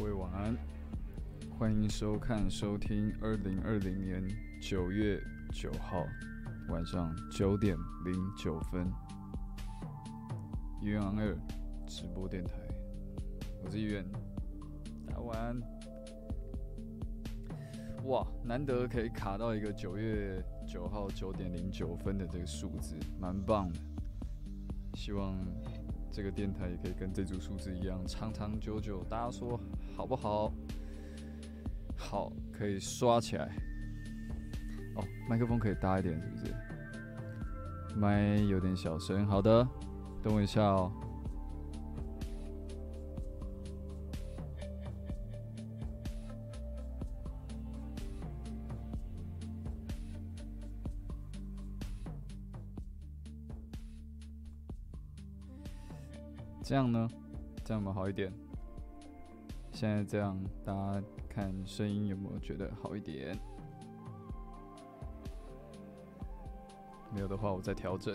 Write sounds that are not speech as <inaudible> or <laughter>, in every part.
各位晚安，欢迎收看、收听二零二零年九月九号晚上九点零九分，元昂二直播电台，我是议员，大家晚安。哇，难得可以卡到一个九月九号九点零九分的这个数字，蛮棒的。希望这个电台也可以跟这组数字一样长长久久。大家说好不好？好，可以刷起来。哦，麦克风可以大一点，是不是？麦有点小声。好的，等我一下哦。这样呢？这样我们好一点？现在这样，大家看声音有没有觉得好一点？没有的话，我再调整。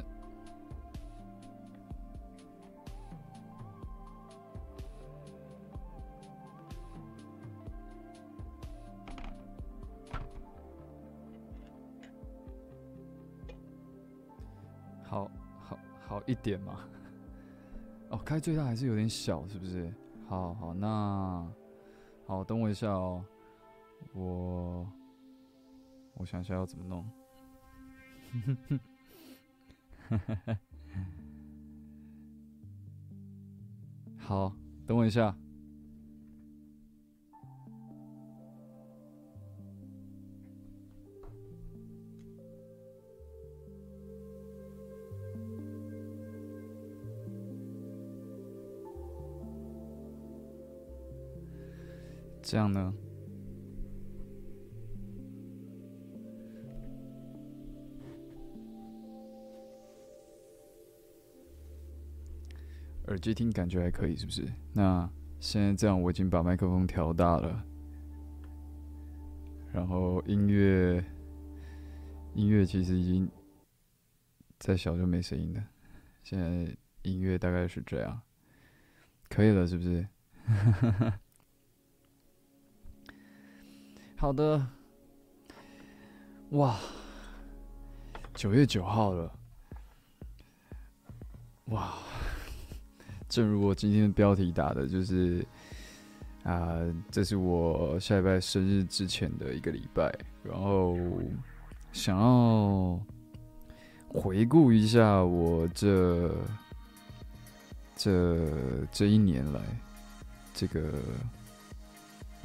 好好好一点嘛。哦，开最大还是有点小，是不是？好好，那好，等我一下哦，我我想一下要怎么弄。<laughs> 好，等我一下。这样呢？耳机听感觉还可以，是不是？那现在这样，我已经把麦克风调大了，然后音乐音乐其实已经再小就没声音了。现在音乐大概是这样，可以了，是不是？哈哈哈好的，哇，九月九号了，哇，正如我今天的标题打的，就是啊，这是我下礼拜生日之前的一个礼拜，然后想要回顾一下我这这这一年来这个。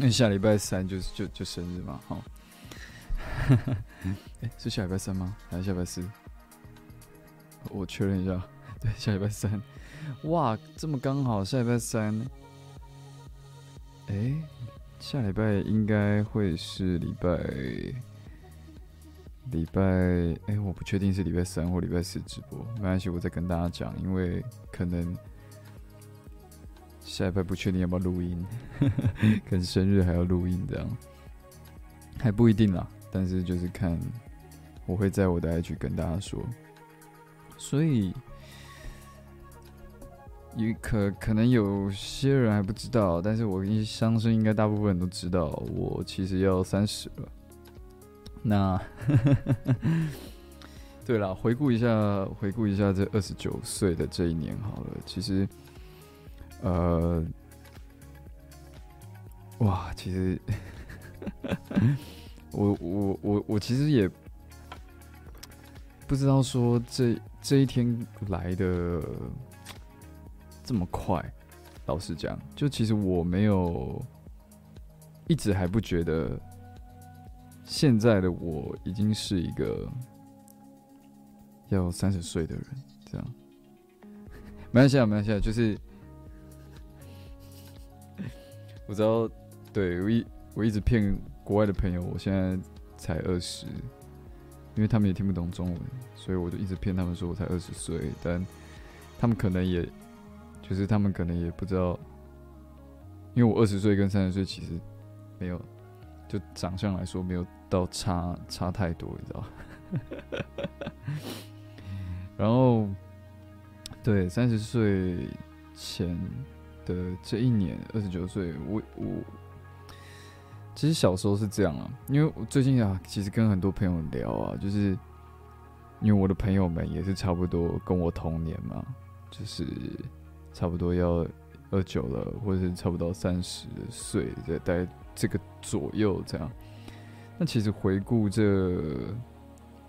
那下礼拜三就就就生日嘛，哈，<laughs> 哎，是下礼拜三吗？还是下礼拜四？我确认一下，对，下礼拜三。哇，这么刚好，下礼拜三。哎，下礼拜应该会是礼拜礼拜，哎，我不确定是礼拜三或礼拜四直播，没关系，我再跟大家讲，因为可能。下一拜不确定要不要录音，<laughs> 跟生日还要录音这样，还不一定啦。但是就是看，我会在我的 IG 跟大家说。所以，也可可能有些人还不知道，但是我相信应该大部分人都知道，我其实要三十了。那，<laughs> 对了，回顾一下，回顾一下这二十九岁的这一年好了，其实。呃，哇，其实我我我我其实也不知道说这这一天来的这么快。老实讲，就其实我没有一直还不觉得现在的我已经是一个要三十岁的人，这样 <laughs> 没关系啊，没关系啊，就是。我知道，对我一我一直骗国外的朋友，我现在才二十，因为他们也听不懂中文，所以我就一直骗他们说我才二十岁，但他们可能也，就是他们可能也不知道，因为我二十岁跟三十岁其实没有，就长相来说没有到差差太多，你知道 <laughs> 然后，对三十岁前。的这一年，二十九岁，我我其实小时候是这样啊，因为我最近啊，其实跟很多朋友聊啊，就是因为我的朋友们也是差不多跟我同年嘛，就是差不多要二九了，或者是差不多三十岁，在在这个左右这样。那其实回顾这，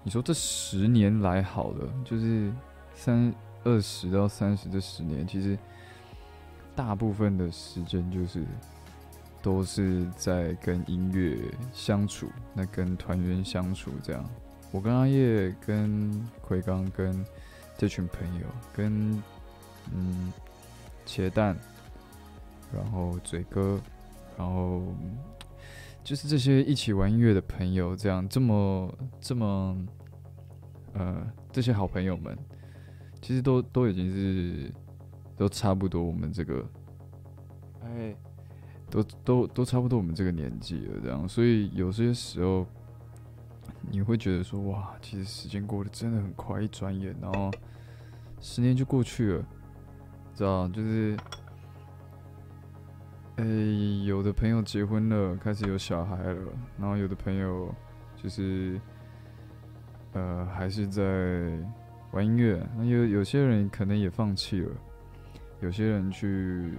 你说这十年来好了，就是三。二十到三十这十年，其实大部分的时间就是都是在跟音乐相处，那跟团员相处这样。我跟阿叶、跟奎刚、跟这群朋友、跟嗯茄蛋，然后嘴哥，然后就是这些一起玩音乐的朋友，这样这么这么呃这些好朋友们。其实都都已经是都差不多，我们这个，哎，都都都差不多我们这个年纪了，这样，所以有些时候你会觉得说，哇，其实时间过得真的很快，一转眼，然后十年就过去了，知道就是，哎，有的朋友结婚了，开始有小孩了，然后有的朋友就是，呃，还是在。玩音乐，那有有些人可能也放弃了，有些人去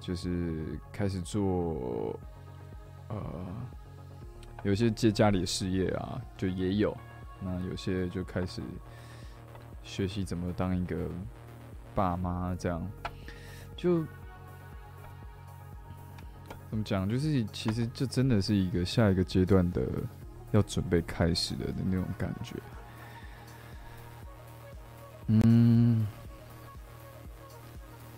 就是开始做，呃，有些接家里的事业啊，就也有。那有些就开始学习怎么当一个爸妈，这样就怎么讲？就是其实这真的是一个下一个阶段的要准备开始的的那种感觉。嗯，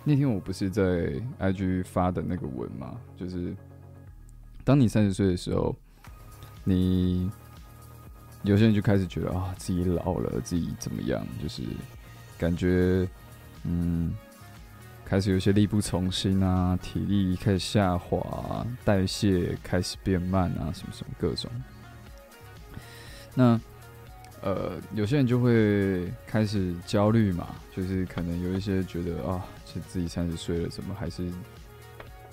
那天我不是在 IG 发的那个文吗？就是当你三十岁的时候，你有些人就开始觉得啊，自己老了，自己怎么样？就是感觉嗯，开始有些力不从心啊，体力开始下滑，代谢开始变慢啊，什么什么各种。那呃，有些人就会开始焦虑嘛，就是可能有一些觉得啊，是自己三十岁了，怎么还是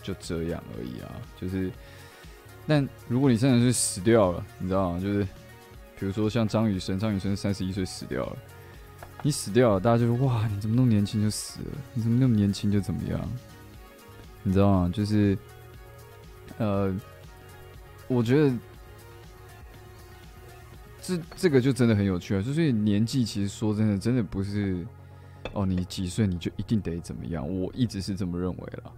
就这样而已啊？就是，但如果你三十岁死掉了，你知道吗？就是，比如说像张雨生，张雨生三十一岁死掉了，你死掉了，大家就说哇，你怎么那么年轻就死了？你怎么那么年轻就怎么样？你知道吗？就是，呃，我觉得。这这个就真的很有趣啊！就是年纪，其实说真的，真的不是哦，你几岁你就一定得怎么样？我一直是这么认为了。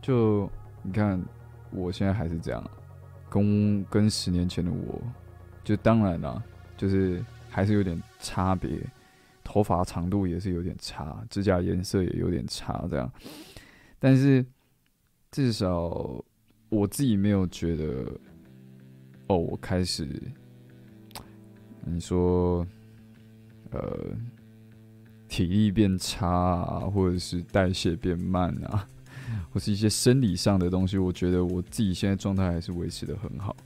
就你看，我现在还是这样，跟跟十年前的我，就当然了，就是还是有点差别，头发长度也是有点差，指甲颜色也有点差，这样。但是至少我自己没有觉得，哦，我开始。你说，呃，体力变差啊，或者是代谢变慢啊，<laughs> 或是一些生理上的东西，我觉得我自己现在状态还是维持的很好。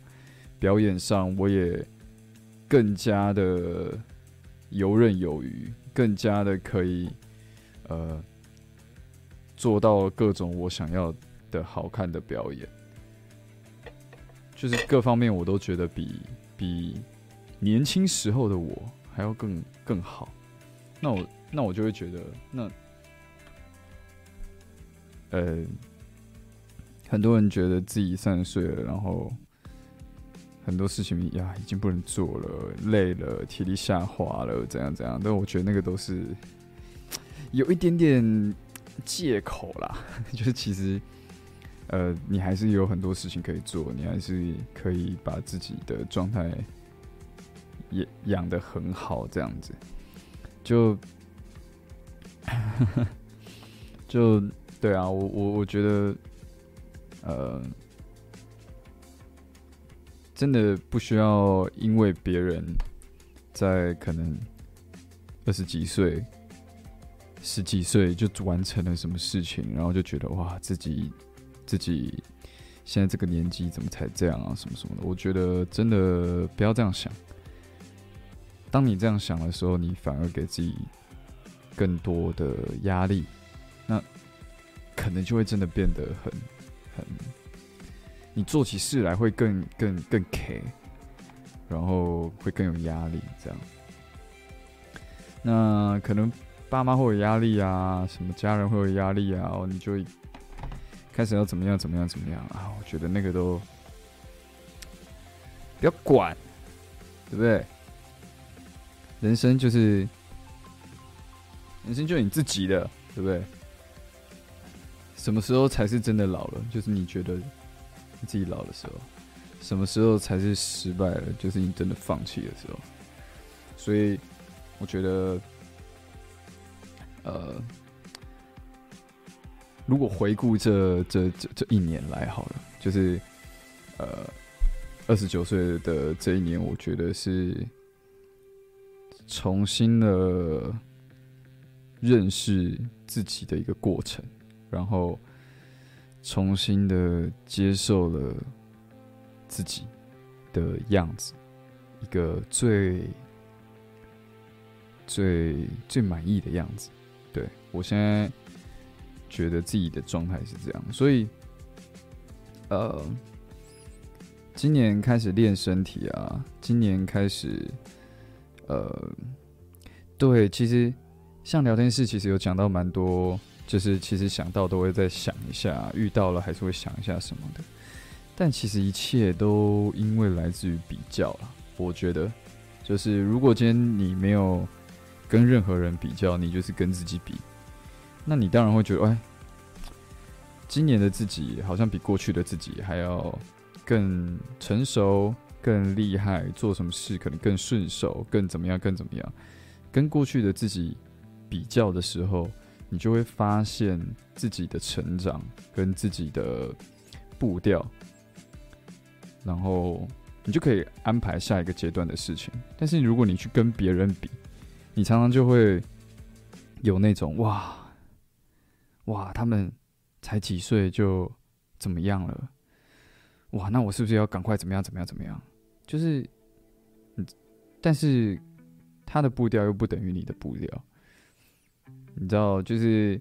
表演上我也更加的游刃有余，更加的可以呃做到各种我想要的好看的表演，就是各方面我都觉得比比。年轻时候的我还要更更好，那我那我就会觉得，那呃，很多人觉得自己三十岁了，然后很多事情呀已经不能做了，累了，体力下滑了，怎样怎样？但我觉得那个都是有一点点借口啦，<laughs> 就是其实呃，你还是有很多事情可以做，你还是可以把自己的状态。也养的很好，这样子，就 <laughs> 就对啊，我我我觉得，呃，真的不需要因为别人在可能二十几岁、十几岁就完成了什么事情，然后就觉得哇，自己自己现在这个年纪怎么才这样啊，什么什么的。我觉得真的不要这样想。当你这样想的时候，你反而给自己更多的压力。那可能就会真的变得很很，你做起事来会更更更 K，然后会更有压力，这样。那可能爸妈会有压力啊，什么家人会有压力啊，你就开始要怎么样怎么样怎么样啊？我觉得那个都不要管，对不对？人生就是人生，就你自己的，对不对？什么时候才是真的老了？就是你觉得你自己老的时候。什么时候才是失败了？就是你真的放弃的时候。所以。我觉得，呃，如果回顾这这这这一年来好了，就是呃二十九岁的这一年，我觉得是重新的认识自己的一个过程，然后重新的接受了自己的样子，一个最。最最满意的样子，对我现在觉得自己的状态是这样，所以，呃，今年开始练身体啊，今年开始，呃，对，其实像聊天室，其实有讲到蛮多，就是其实想到都会再想一下，遇到了还是会想一下什么的，但其实一切都因为来自于比较，我觉得，就是如果今天你没有。跟任何人比较，你就是跟自己比，那你当然会觉得，哎，今年的自己好像比过去的自己还要更成熟、更厉害，做什么事可能更顺手、更怎么样、更怎么样。跟过去的自己比较的时候，你就会发现自己的成长跟自己的步调，然后你就可以安排下一个阶段的事情。但是如果你去跟别人比，你常常就会有那种哇哇，他们才几岁就怎么样了？哇，那我是不是要赶快怎么样怎么样怎么样？就是，但是他的步调又不等于你的步调，你知道，就是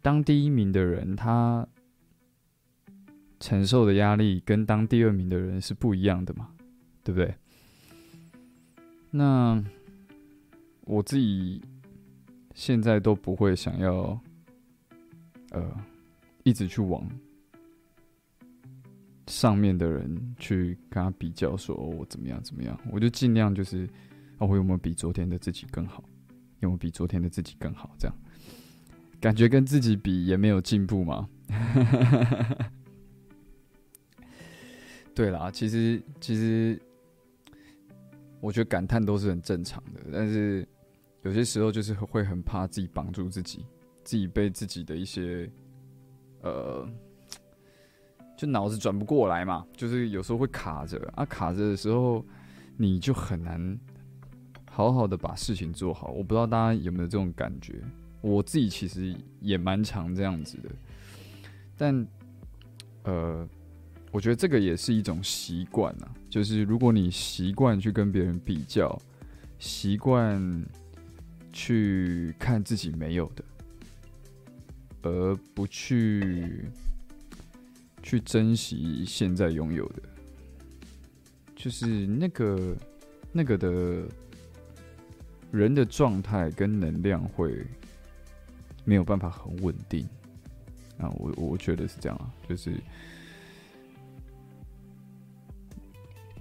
当第一名的人，他承受的压力跟当第二名的人是不一样的嘛，对不对？那。我自己现在都不会想要，呃，一直去往上面的人去跟他比较，说我怎么样怎么样，我就尽量就是，哦，我有没有比昨天的自己更好？因为我比昨天的自己更好？这样感觉跟自己比也没有进步嘛。<laughs> 对啦，其实其实。我觉得感叹都是很正常的，但是有些时候就是会很怕自己绑住自己，自己被自己的一些呃，就脑子转不过来嘛，就是有时候会卡着啊，卡着的时候你就很难好好的把事情做好。我不知道大家有没有这种感觉，我自己其实也蛮常这样子的，但呃。我觉得这个也是一种习惯呐，就是如果你习惯去跟别人比较，习惯去看自己没有的，而不去去珍惜现在拥有的，就是那个那个的人的状态跟能量会没有办法很稳定啊，我我觉得是这样啊，就是。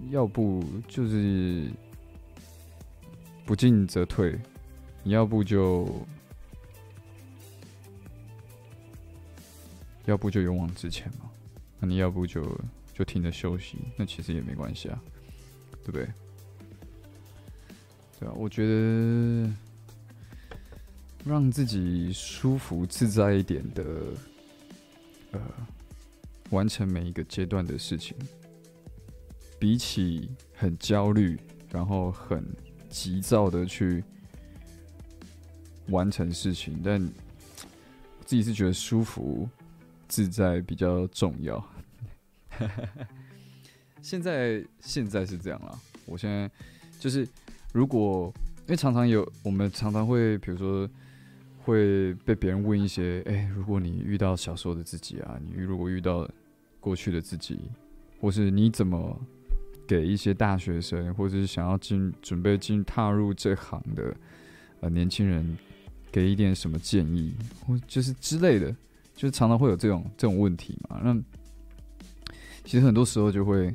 要不就是不进则退，你要不就要不就勇往直前嘛，那你要不就就停着休息，那其实也没关系啊，对不对？对啊，我觉得让自己舒服自在一点的，呃，完成每一个阶段的事情。比起很焦虑，然后很急躁的去完成事情，但自己是觉得舒服自在比较重要。<laughs> 现在现在是这样了，我现在就是如果因为常常有我们常常会，比如说会被别人问一些，哎，如果你遇到小时候的自己啊，你如果遇到过去的自己，或是你怎么给一些大学生，或者是想要进准备进踏入这行的呃年轻人，给一点什么建议，或就是之类的，就是常常会有这种这种问题嘛。那其实很多时候就会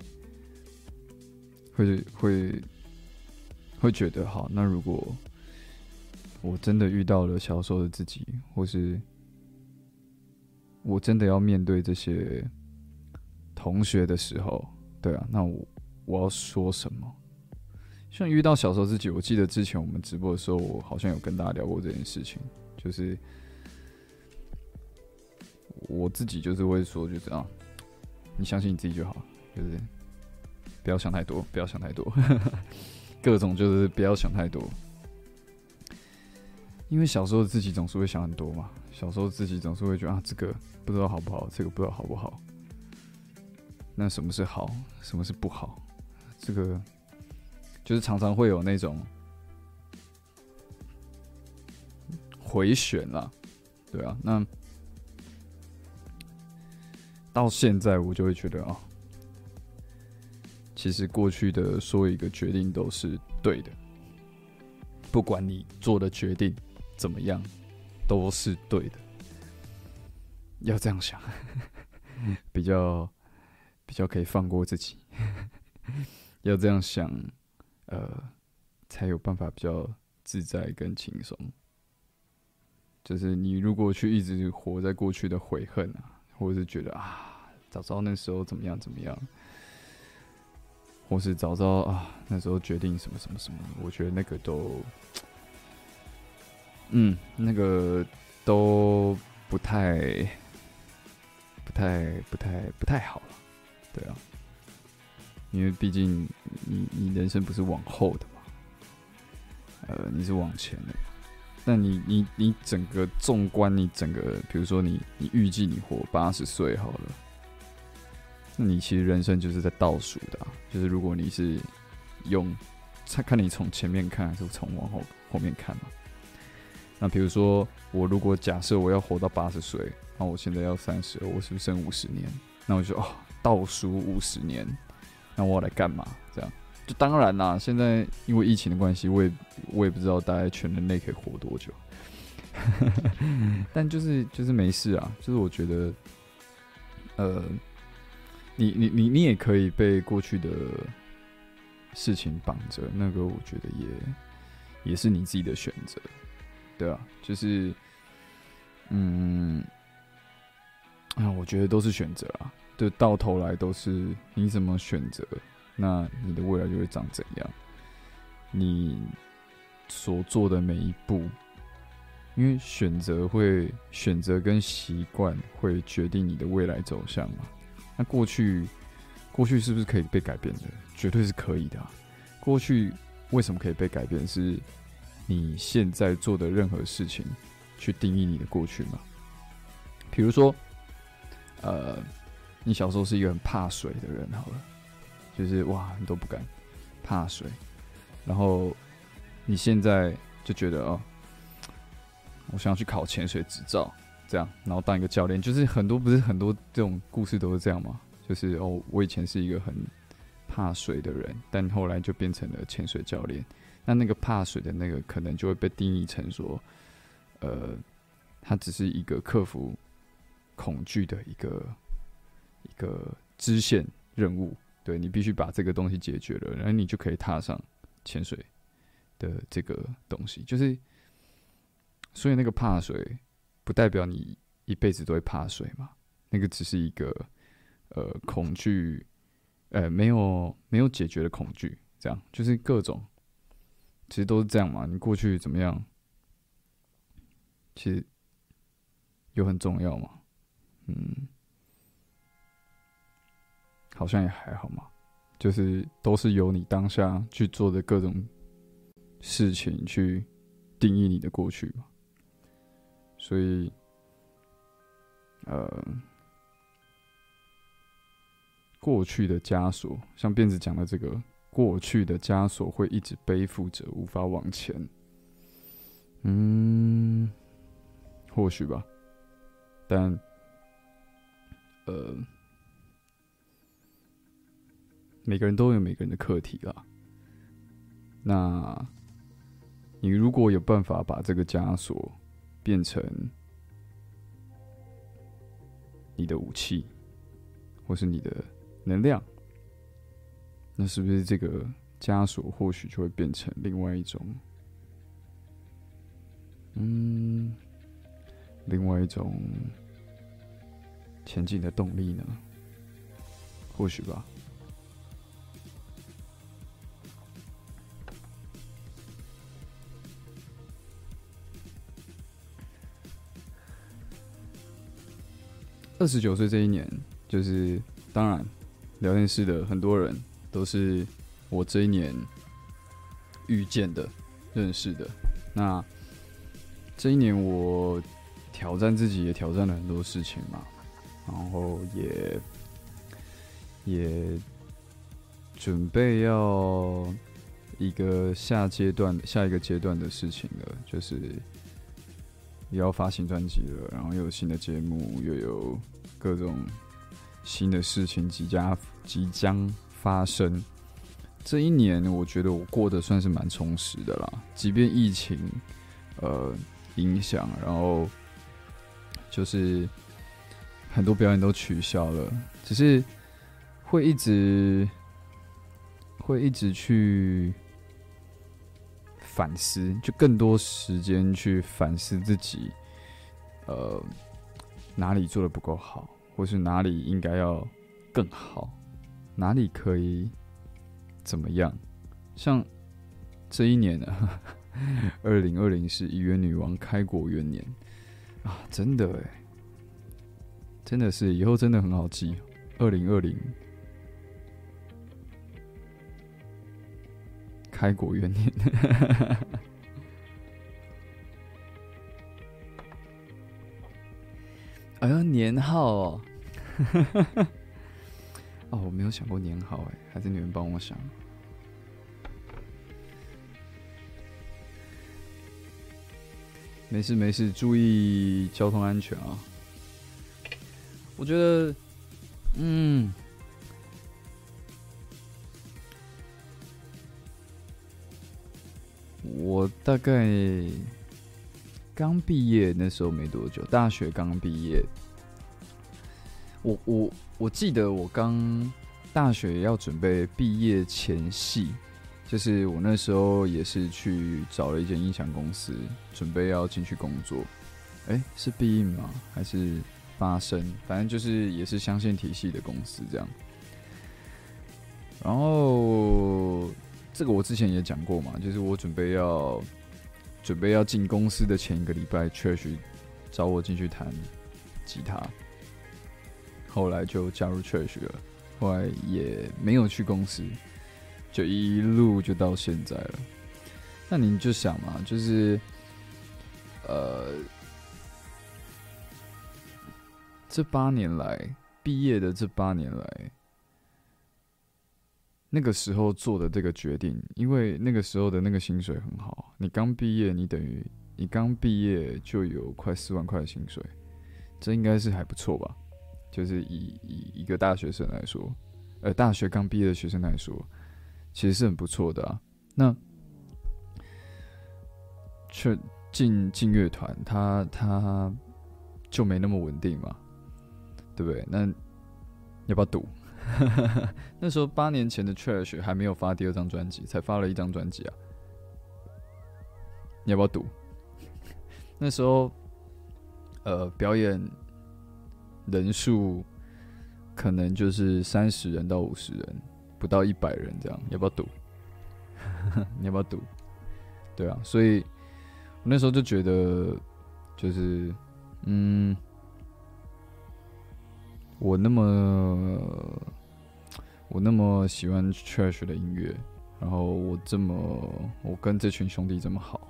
会会会觉得，好，那如果。我真的遇到了小时候的自己，或是我真的要面对这些同学的时候，对啊，那我我要说什么？像遇到小时候自己，我记得之前我们直播的时候，我好像有跟大家聊过这件事情，就是我自己就是会说，就这样，你相信你自己就好，就是不要想太多，不要想太多，各种就是不要想太多。因为小时候自己总是会想很多嘛，小时候自己总是会觉得啊，这个不知道好不好，这个不知道好不好。那什么是好，什么是不好？这个就是常常会有那种回旋啦，对啊。那到现在我就会觉得啊，其实过去的所有一个决定都是对的，不管你做的决定。怎么样，都是对的。要这样想，<laughs> 比较比较可以放过自己。<laughs> 要这样想，呃，才有办法比较自在跟轻松。就是你如果去一直活在过去的悔恨啊，或者是觉得啊，早知道那时候怎么样怎么样，或是早知道啊那时候决定什么什么什么，我觉得那个都。嗯，那个都不太、不太、不太、不太好了，对啊，因为毕竟你你人生不是往后的嘛，呃，你是往前的。那你你你整个纵观你整个，比如说你你预计你活八十岁好了，那你其实人生就是在倒数的，就是如果你是用看看你从前面看还是从往后后面看嘛。那比如说，我如果假设我要活到八十岁，那我现在要三十，我是不是剩五十年？那我就哦，倒数五十年，那我要来干嘛？这样就当然啦。现在因为疫情的关系，我也我也不知道大概全人类可以活多久。<laughs> 但就是就是没事啊，就是我觉得，呃，你你你你也可以被过去的事情绑着，那个我觉得也也是你自己的选择。对啊，就是，嗯，啊，我觉得都是选择啊，就到头来都是你怎么选择，那你的未来就会长怎样。你所做的每一步，因为选择会选择跟习惯会决定你的未来走向嘛。那过去，过去是不是可以被改变的？绝对是可以的。过去为什么可以被改变？是。你现在做的任何事情，去定义你的过去吗？比如说，呃，你小时候是一个很怕水的人，好了，就是哇，你都不敢怕水，然后你现在就觉得哦，我想要去考潜水执照，这样，然后当一个教练，就是很多不是很多这种故事都是这样吗？就是哦，我以前是一个很怕水的人，但后来就变成了潜水教练。那那个怕水的那个，可能就会被定义成说，呃，它只是一个克服恐惧的一个一个支线任务。对你必须把这个东西解决了，然后你就可以踏上潜水的这个东西。就是，所以那个怕水不代表你一辈子都会怕水嘛？那个只是一个呃恐惧，呃没有没有解决的恐惧，这样就是各种。其实都是这样嘛，你过去怎么样？其实有很重要吗？嗯，好像也还好嘛。就是都是由你当下去做的各种事情去定义你的过去嘛。所以，呃，过去的枷锁，像辫子讲的这个。过去的枷锁会一直背负着，无法往前。嗯，或许吧，但呃，每个人都有每个人的课题啦。那你如果有办法把这个枷锁变成你的武器，或是你的能量，那是不是这个枷锁或许就会变成另外一种，嗯，另外一种前进的动力呢？或许吧。二十九岁这一年，就是当然，聊天室的很多人都是我这一年遇见的、认识的。那这一年，我挑战自己，也挑战了很多事情嘛，然后也也准备要一个下阶段、下一个阶段的事情了，就是。要发新专辑了，然后又有新的节目，又有各种新的事情即将即将发生。这一年，我觉得我过得算是蛮充实的啦。即便疫情呃影响，然后就是很多表演都取消了，只是会一直会一直去。反思，就更多时间去反思自己，呃，哪里做的不够好，或是哪里应该要更好，哪里可以怎么样？像这一年呢，<laughs> 二零二零是一元女王开国元年啊，真的哎，真的是以后真的很好记，二零二零。开国元年，<laughs> 哎呀，年号哦，<laughs> 哦，我没有想过年号哎，还是你们帮我想。没事没事，注意交通安全啊！我觉得，嗯。我大概刚毕业那时候没多久，大学刚毕业。我我我记得我刚大学要准备毕业前戏，就是我那时候也是去找了一间音响公司，准备要进去工作。哎，是必应吗？还是发声？反正就是也是相信体系的公司这样。然后。这个我之前也讲过嘛，就是我准备要准备要进公司的前一个礼拜，确实找我进去弹吉他，后来就加入 Church 了，后来也没有去公司，就一路就到现在了。那您就想嘛，就是呃，这八年来毕业的这八年来。那个时候做的这个决定，因为那个时候的那个薪水很好，你刚毕业，你等于你刚毕业就有快四万块的薪水，这应该是还不错吧？就是以以一个大学生来说，呃，大学刚毕业的学生来说，其实是很不错的啊。那却进进乐团，他他就没那么稳定嘛，对不对？那要不要赌？<laughs> 那时候八年前的 Trash 还没有发第二张专辑，才发了一张专辑啊！你要不要赌？<laughs> 那时候，呃，表演人数可能就是三十人到五十人，不到一百人这样，要不要赌？<laughs> 你要不要赌？对啊，所以我那时候就觉得，就是嗯，我那么。我那么喜欢 Trash 的音乐，然后我这么我跟这群兄弟这么好，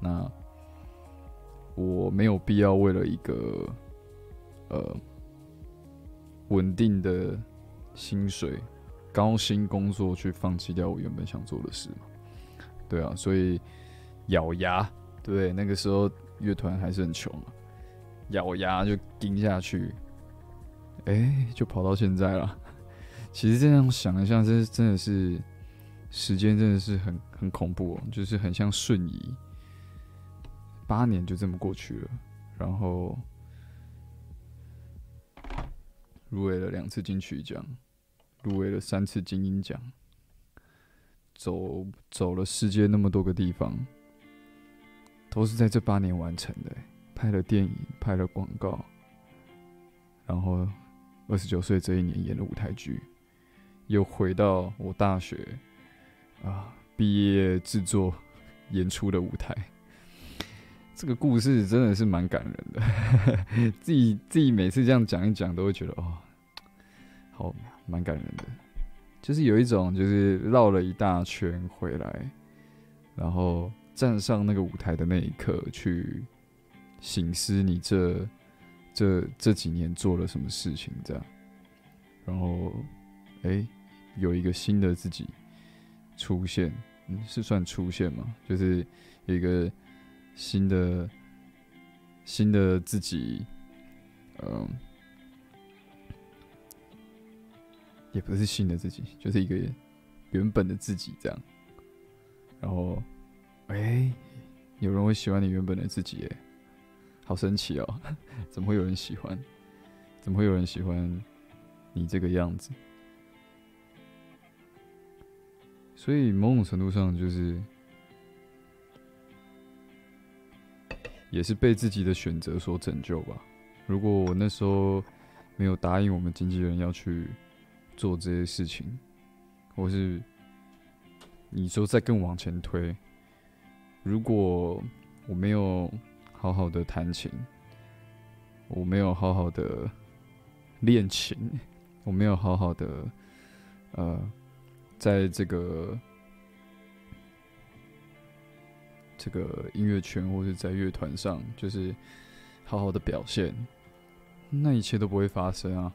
那我没有必要为了一个呃稳定的薪水、高薪工作去放弃掉我原本想做的事嘛？对啊，所以咬牙，对，那个时候乐团还是很穷嘛，咬牙就盯下去，哎，就跑到现在了。其实这样想一下，这真的是时间真的是很很恐怖哦，就是很像瞬移，八年就这么过去了，然后入围了两次金曲奖，入围了三次金鹰奖，走走了世界那么多个地方，都是在这八年完成的，拍了电影，拍了广告，然后二十九岁这一年演的舞台剧。又回到我大学啊毕业制作演出的舞台，这个故事真的是蛮感人的。<laughs> 自己自己每次这样讲一讲，都会觉得哦，好蛮感人的。就是有一种就是绕了一大圈回来，然后站上那个舞台的那一刻，去醒思你这这这几年做了什么事情，这样，然后。哎，有一个新的自己出现，嗯，是算出现吗？就是有一个新的新的自己，嗯，也不是新的自己，就是一个原本的自己这样。然后，哎，有人会喜欢你原本的自己，哎，好神奇哦！<laughs> 怎么会有人喜欢？怎么会有人喜欢你这个样子？所以某种程度上，就是也是被自己的选择所拯救吧。如果我那时候没有答应我们经纪人要去做这些事情，或是你说再更往前推，如果我没有好好的弹琴，我没有好好的练琴，我没有好好的呃。在这个这个音乐圈，或者在乐团上，就是好好的表现，那一切都不会发生啊！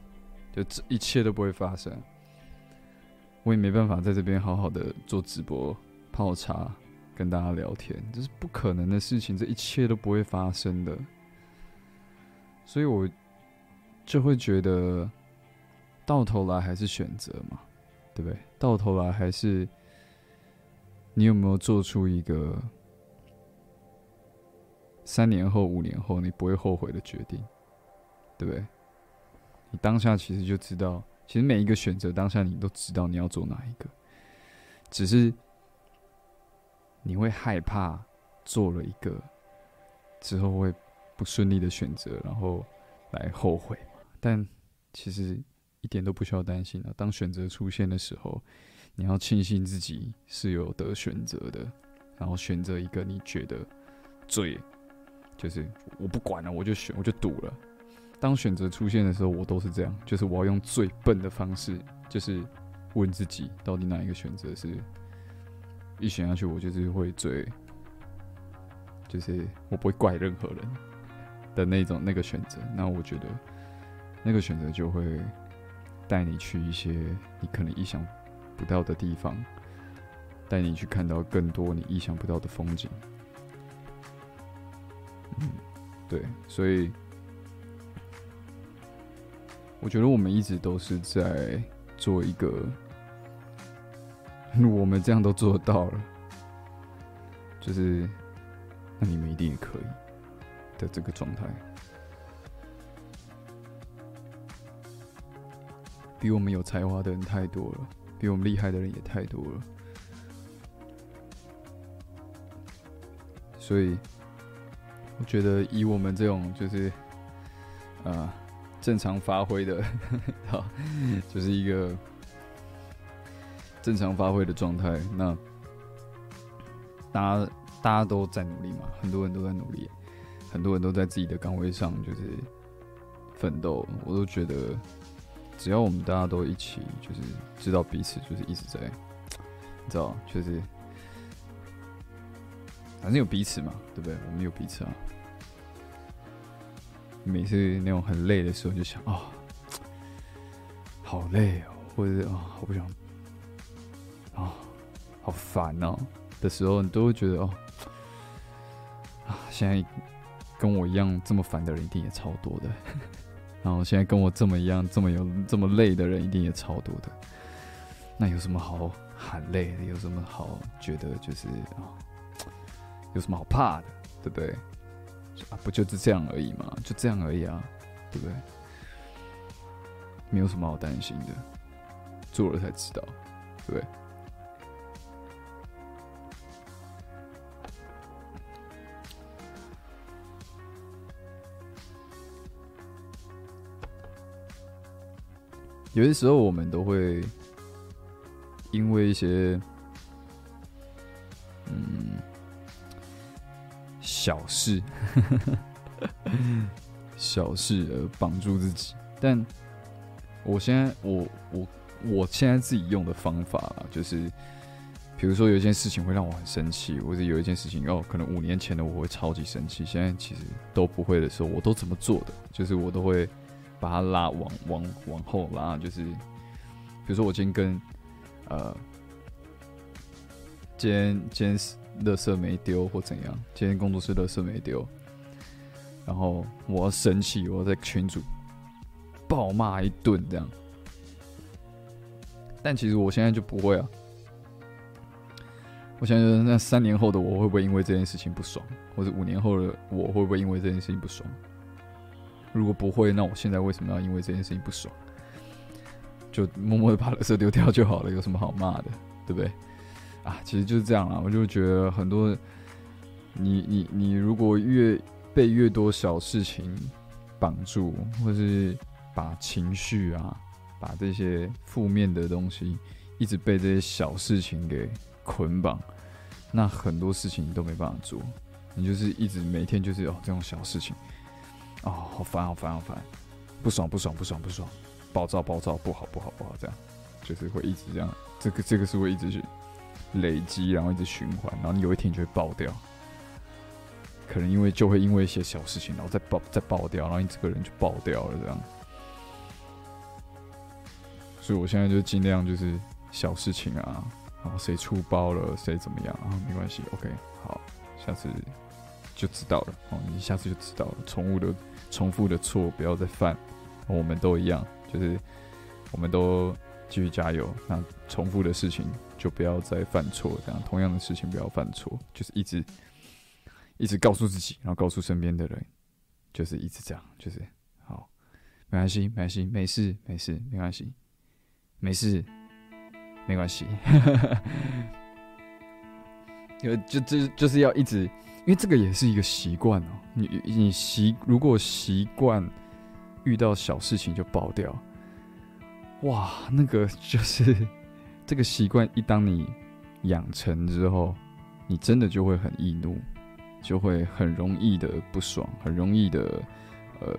就这一切都不会发生，我也没办法在这边好好的做直播、泡茶、跟大家聊天，这是不可能的事情，这一切都不会发生的。所以我就会觉得，到头来还是选择嘛。对不对？到头来还是你有没有做出一个三年后、五年后你不会后悔的决定？对不对？你当下其实就知道，其实每一个选择当下你都知道你要做哪一个，只是你会害怕做了一个之后会不顺利的选择，然后来后悔。但其实。一点都不需要担心了。当选择出现的时候，你要庆幸自己是有得选择的，然后选择一个你觉得最就是我不管了，我就选，我就赌了。当选择出现的时候，我都是这样，就是我要用最笨的方式，就是问自己到底哪一个选择是一选下去，我就是会最，就是我不会怪任何人的那种那个选择。那我觉得那个选择就会。带你去一些你可能意想不到的地方，带你去看到更多你意想不到的风景。嗯，对，所以我觉得我们一直都是在做一个，<laughs> 我们这样都做到了，就是那你们一定也可以的这个状态。比我们有才华的人太多了，比我们厉害的人也太多了，所以我觉得以我们这种就是啊正常发挥的，<laughs> 好，就是一个正常发挥的状态。那大家大家都在努力嘛，很多人都在努力，很多人都在自己的岗位上就是奋斗，我都觉得。只要我们大家都一起，就是知道彼此，就是一直在，你知道，就是反正有彼此嘛，对不对？我们有彼此啊。每次那种很累的时候，就想啊，好累哦，或者是啊，好不想啊，好烦哦的时候，你都会觉得哦，啊，现在跟我一样这么烦的人一定也超多的。然后现在跟我这么一样这么有这么累的人一定也超多的。那有什么好喊累的？有什么好觉得就是啊？有什么好怕的？对不对？啊，不就是这样而已嘛，就这样而已啊，对不对？没有什么好担心的，做了才知道，对不对？有些时候我们都会因为一些嗯小事 <laughs> 小事而绑住自己，但我现在我我我现在自己用的方法就是，比如说有一件事情会让我很生气，或者有一件事情哦，可能五年前的我会超级生气，现在其实都不会的时候，我都怎么做的？就是我都会。把它拉往往往后拉，就是比如说我今天跟呃，今天今天垃圾没丢或怎样，今天工作室垃圾没丢，然后我要生气，我要在群主暴骂一顿这样。但其实我现在就不会啊，我现在那三年后的我会不会因为这件事情不爽，或者五年后的我会不会因为这件事情不爽？如果不会，那我现在为什么要因为这件事情不爽？就默默的把垃圾丢掉就好了，有什么好骂的，对不对？啊，其实就是这样啦。我就觉得很多，你你你，如果越被越多小事情绑住，或是把情绪啊，把这些负面的东西，一直被这些小事情给捆绑，那很多事情你都没办法做。你就是一直每天就是哦这种小事情。哦，好烦，好烦，好烦，不爽，不爽，不爽，不爽，暴躁，暴躁，不好，不好，不好，这样就是会一直这样，这个，这个是会一直去累积，然后一直循环，然后你有一天就会爆掉，可能因为就会因为一些小事情，然后再爆，再爆掉，然后你这个人就爆掉了，这样。所以我现在就尽量就是小事情啊，然后谁出包了，谁怎么样啊，没关系，OK，好，下次就知道了，哦，你下次就知道了，宠物的。重复的错不要再犯，我们都一样，就是我们都继续加油。那重复的事情就不要再犯错，这样同样的事情不要犯错，就是一直一直告诉自己，然后告诉身边的人，就是一直这样，就是好，没关系，没关系，没事，没事，没关系，没事，没关系。<laughs> 就就就就是要一直。因为这个也是一个习惯哦，你你习如果习惯遇到小事情就爆掉，哇，那个就是 <laughs> 这个习惯一当你养成之后，你真的就会很易怒，就会很容易的不爽，很容易的呃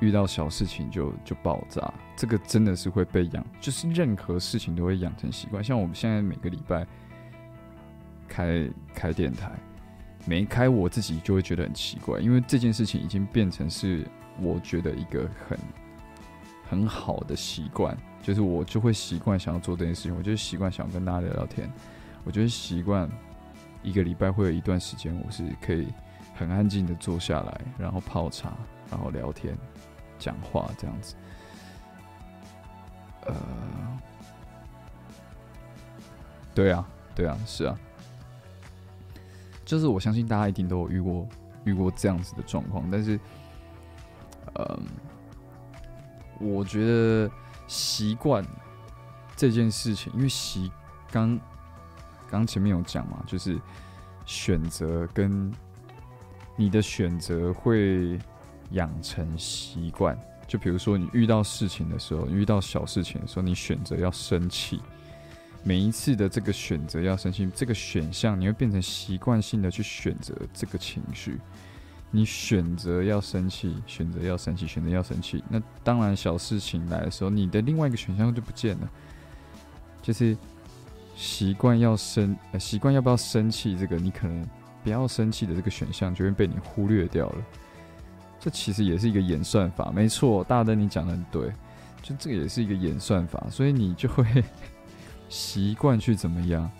遇到小事情就就爆炸，这个真的是会被养，就是任何事情都会养成习惯。像我们现在每个礼拜开开电台。没开，我自己就会觉得很奇怪，因为这件事情已经变成是我觉得一个很很好的习惯，就是我就会习惯想要做这件事情，我就习惯想跟大家聊聊天，我觉得习惯一个礼拜会有一段时间，我是可以很安静的坐下来，然后泡茶，然后聊天、讲话这样子。呃，对啊，对啊，是啊。就是我相信大家一定都有遇过遇过这样子的状况，但是，嗯，我觉得习惯这件事情，因为习刚刚前面有讲嘛，就是选择跟你的选择会养成习惯。就比如说你遇到事情的时候，遇到小事情的时候，你选择要生气。每一次的这个选择要生气，这个选项你会变成习惯性的去选择这个情绪。你选择要生气，选择要生气，选择要生气。那当然，小事情来的时候，你的另外一个选项就不见了。就是习惯要生，呃习惯要不要生气，这个你可能不要生气的这个选项就会被你忽略掉了。这其实也是一个演算法，没错，大灯你讲的很对，就这个也是一个演算法，所以你就会。习惯去怎么样，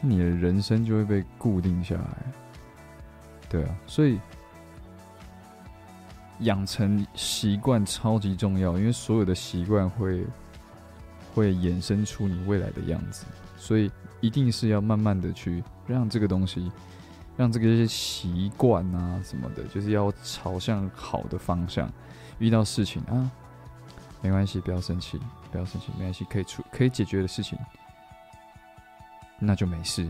你的人生就会被固定下来。对啊，所以养成习惯超级重要，因为所有的习惯会会衍生出你未来的样子，所以一定是要慢慢的去让这个东西，让这个些习惯啊什么的，就是要朝向好的方向。遇到事情啊，没关系，不要生气，不要生气，没关系，可以处可以解决的事情，那就没事，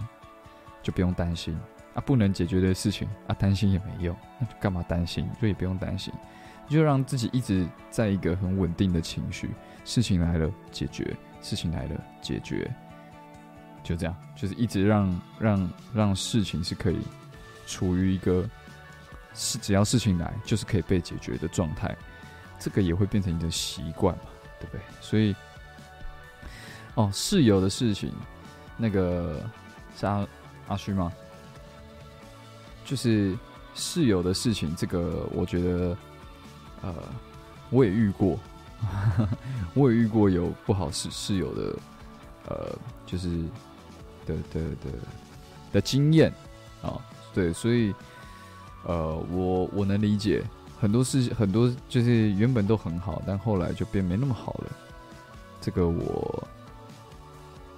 就不用担心。啊，不能解决的事情啊，担心也没用，那就干嘛担心？所以不用担心，就让自己一直在一个很稳定的情绪。事情来了解决，事情来了解决，就这样，就是一直让让让事情是可以处于一个是只要事情来就是可以被解决的状态，这个也会变成你的习惯嘛，对不对？所以，哦，室友的事情，那个是阿阿虚吗？就是室友的事情，这个我觉得，呃，我也遇过，<laughs> 我也遇过有不好室室友的，呃，就是的的的的经验啊，对，所以，呃，我我能理解很多事情，很多就是原本都很好，但后来就变没那么好了，这个我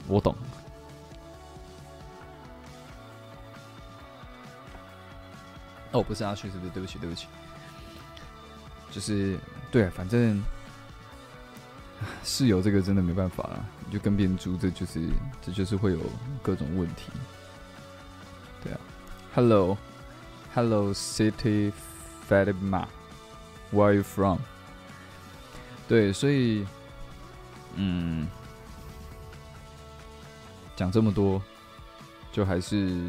我懂。哦，不是阿旭，是不是？对不起，对不起。就是对，反正室友这个真的没办法了，你就跟别人住，这就是这就是会有各种问题。对啊，Hello，Hello，City Fatima，Where are you from？对，所以，嗯，讲这么多，就还是。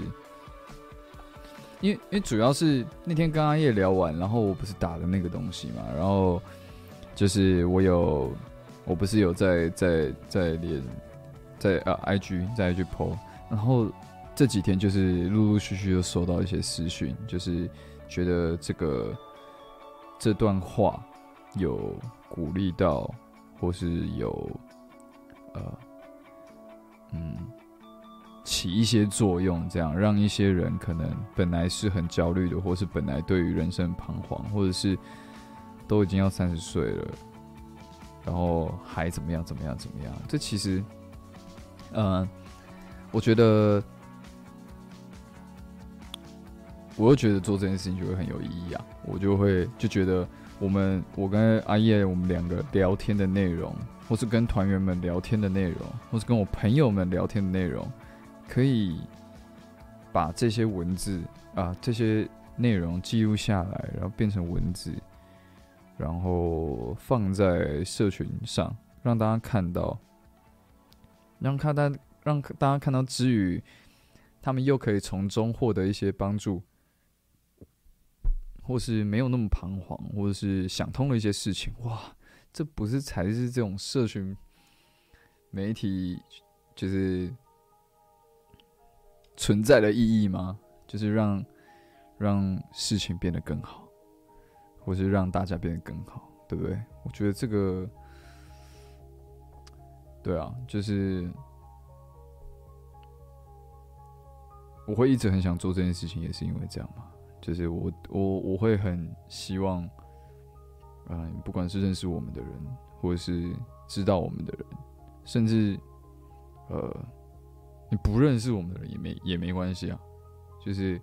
因为因为主要是那天跟阿叶聊完，然后我不是打的那个东西嘛，然后就是我有，我不是有在在在连在呃 IG 在 IG PO，然后这几天就是陆陆续续又收到一些私讯，就是觉得这个这段话有鼓励到，或是有呃嗯。起一些作用，这样让一些人可能本来是很焦虑的，或是本来对于人生彷徨，或者是都已经要三十岁了，然后还怎么样怎么样怎么样？这其实，嗯，我觉得，我又觉得做这件事情就会很有意义啊！我就会就觉得，我们我跟阿叶我们两个聊天的内容，或是跟团员们聊天的内容，或是跟我朋友们聊天的内容。可以把这些文字啊，这些内容记录下来，然后变成文字，然后放在社群上，让大家看到，让看大让大家看到之余，他们又可以从中获得一些帮助，或是没有那么彷徨，或者是想通了一些事情。哇，这不是才是这种社群媒体就是。存在的意义吗？就是让让事情变得更好，或是让大家变得更好，对不对？我觉得这个，对啊，就是我会一直很想做这件事情，也是因为这样嘛。就是我我我会很希望，嗯，不管是认识我们的人，或者是知道我们的人，甚至呃。你不认识我们的人也没也没关系啊，就是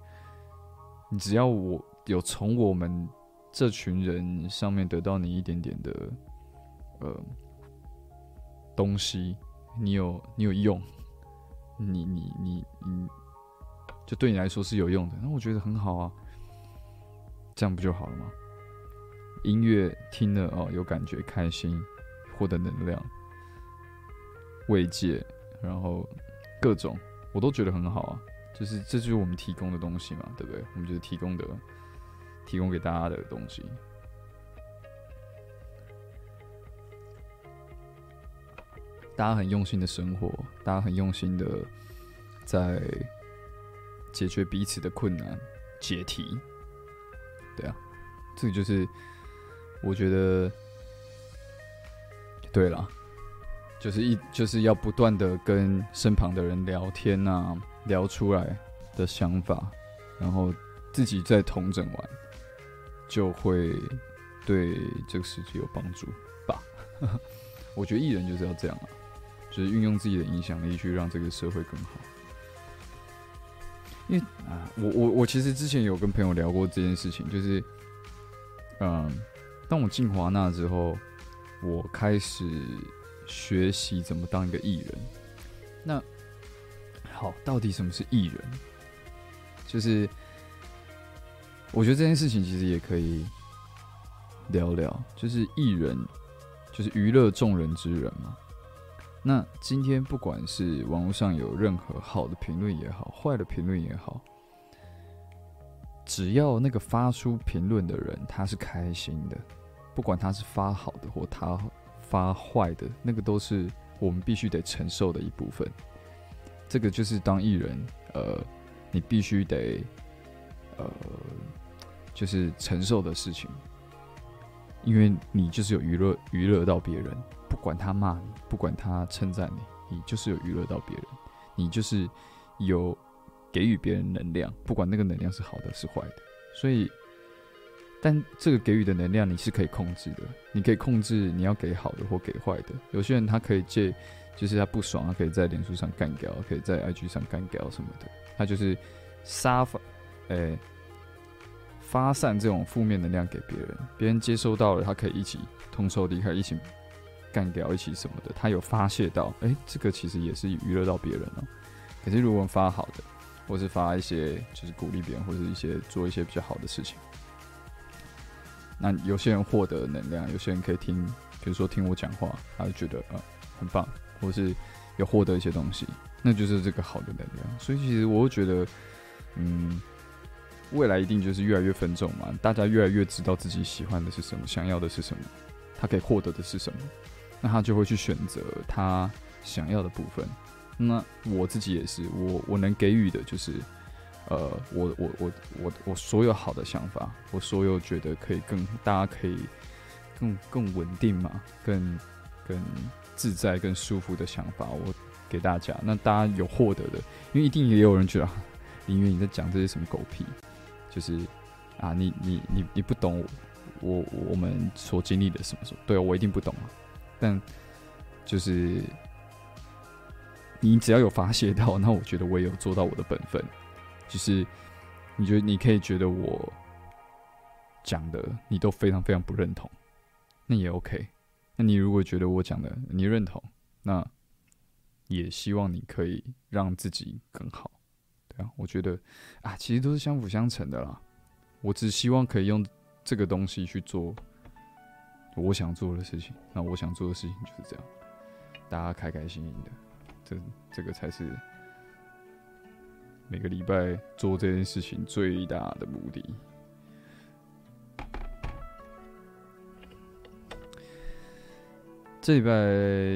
你只要我有从我们这群人上面得到你一点点的呃东西，你有你有用，你你你你，就对你来说是有用的，那我觉得很好啊，这样不就好了吗？音乐听了哦，有感觉，开心，获得能量，慰藉，然后。各种我都觉得很好啊，就是这就是我们提供的东西嘛，对不对？我们就是提供的，提供给大家的东西。大家很用心的生活，大家很用心的在解决彼此的困难、解题。对啊，这个就是我觉得，对了。就是一就是要不断的跟身旁的人聊天啊，聊出来的想法，然后自己再统整完，就会对这个世界有帮助吧。<laughs> 我觉得艺人就是要这样啊，就是运用自己的影响力去让这个社会更好。因为啊，我我我其实之前有跟朋友聊过这件事情，就是，嗯，当我进华纳之后，我开始学习怎么当一个艺人。那好，到底什么是艺人？就是我觉得这件事情其实也可以聊聊，就是艺人就是娱乐众人之人嘛。那今天不管是网络上有任何好的评论也好，坏的评论也好，只要那个发出评论的人他是开心的，不管他是发好的或他发坏的，那个都是我们必须得承受的一部分。这个就是当艺人，呃，你必须得，呃，就是承受的事情，因为你就是有娱乐娱乐到别人。管他骂你，不管他称赞你，你就是有娱乐到别人，你就是有给予别人能量，不管那个能量是好的是坏的。所以，但这个给予的能量你是可以控制的，你可以控制你要给好的或给坏的。有些人他可以借，就是他不爽，他可以在脸书上干掉，可以在 IG 上干掉什么的，他就是撒发，诶，发散这种负面能量给别人，别人接收到了，他可以一起同仇敌忾，一起。干掉一起什么的，他有发泄到，哎，这个其实也是娱乐到别人了。可是如果发好的，或是发一些就是鼓励别人，或者一些做一些比较好的事情，那有些人获得能量，有些人可以听，比如说听我讲话，他就觉得呃很棒，或是有获得一些东西，那就是这个好的能量。所以其实我会觉得，嗯，未来一定就是越来越分众嘛，大家越来越知道自己喜欢的是什么，想要的是什么，他可以获得的是什么。那他就会去选择他想要的部分。那我自己也是，我我能给予的就是，呃，我我我我我所有好的想法，我所有觉得可以更大家可以更更稳定嘛，更更自在、更舒服的想法，我给大家。那大家有获得的，因为一定也有人觉得林月你在讲这些什么狗屁，就是啊，你你你你不懂我我们所经历的什么什么，对我一定不懂啊。但就是你只要有发泄到，那我觉得我也有做到我的本分。就是你觉得你可以觉得我讲的你都非常非常不认同，那也 OK。那你如果觉得我讲的你认同，那也希望你可以让自己更好。对啊，我觉得啊，其实都是相辅相成的啦。我只希望可以用这个东西去做。我想做的事情，那我想做的事情就是这样，大家开开心心的，这这个才是每个礼拜做这件事情最大的目的。这礼拜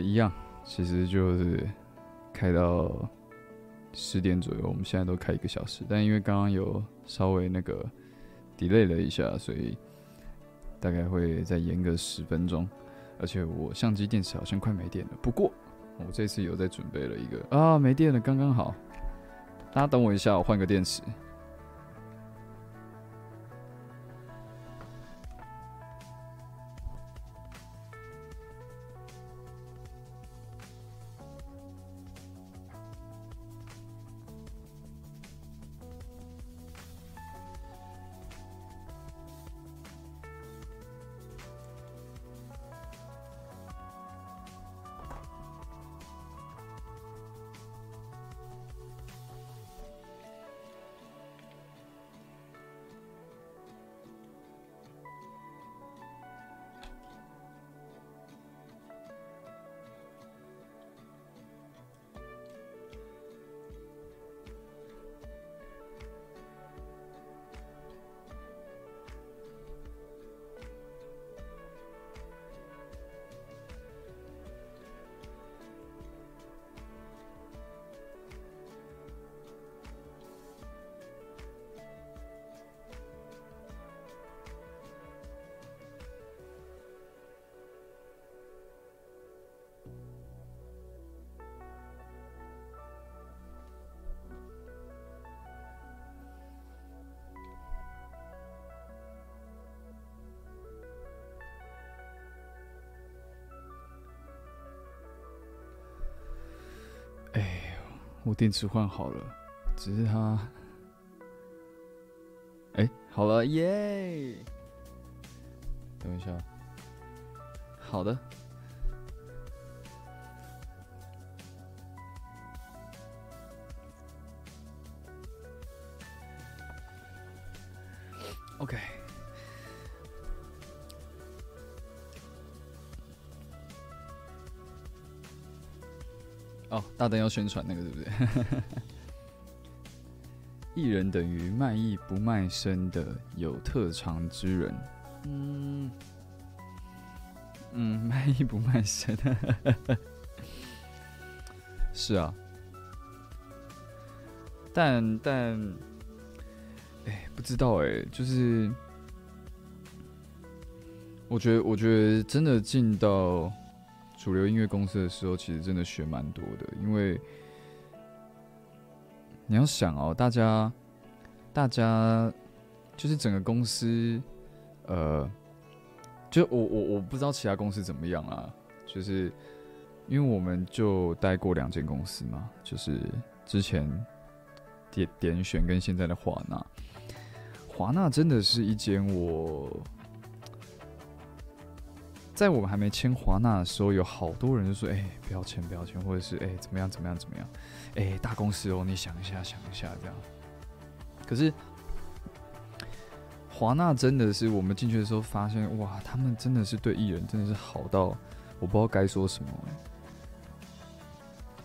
一样，其实就是开到十点左右，我们现在都开一个小时，但因为刚刚有稍微那个 delay 了一下，所以。大概会再延个十分钟，而且我相机电池好像快没电了。不过我这次有在准备了一个啊，没电了，刚刚好。大家等我一下，我换个电池。电池换好了，只是它，哎，好了耶！等一下，好的。大灯要宣传那个对不对？<laughs> 艺人等于卖艺不卖身的有特长之人。嗯嗯，<laughs> 卖艺不卖身，是啊，但但。哎，不知道哎，就是我觉得，我觉得真的进到主流音乐公司的时候，其实真的学蛮多的。因为你要想哦，大家，大家就是整个公司，呃，就我我我不知道其他公司怎么样啊，就是因为我们就待过两间公司嘛，就是之前点点选跟现在的华纳。华纳真的是一间我，在我们还没签华纳的时候，有好多人就说：“哎，不要签，不要签，或者是哎，怎么样，怎么样，怎么样？哎，大公司哦，你想一下，想一下，这样。”可是华纳真的是我们进去的时候发现，哇，他们真的是对艺人真的是好到我不知道该说什么。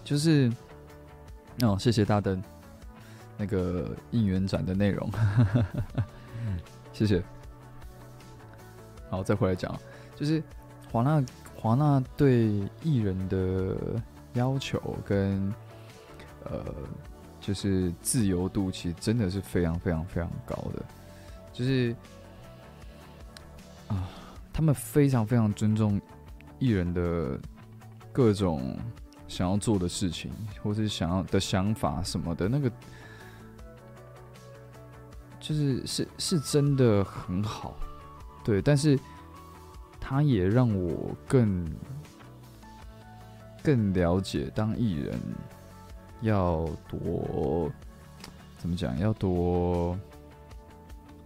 就是，哦，谢谢大灯。那个应援展的内容，<laughs> 谢谢。好，再回来讲，就是华纳华纳对艺人的要求跟呃，就是自由度，其实真的是非常非常非常高的。就是啊，他们非常非常尊重艺人的各种想要做的事情，或是想要的想法什么的那个。就是是是真的很好，对，但是他也让我更更了解当艺人要多怎么讲，要多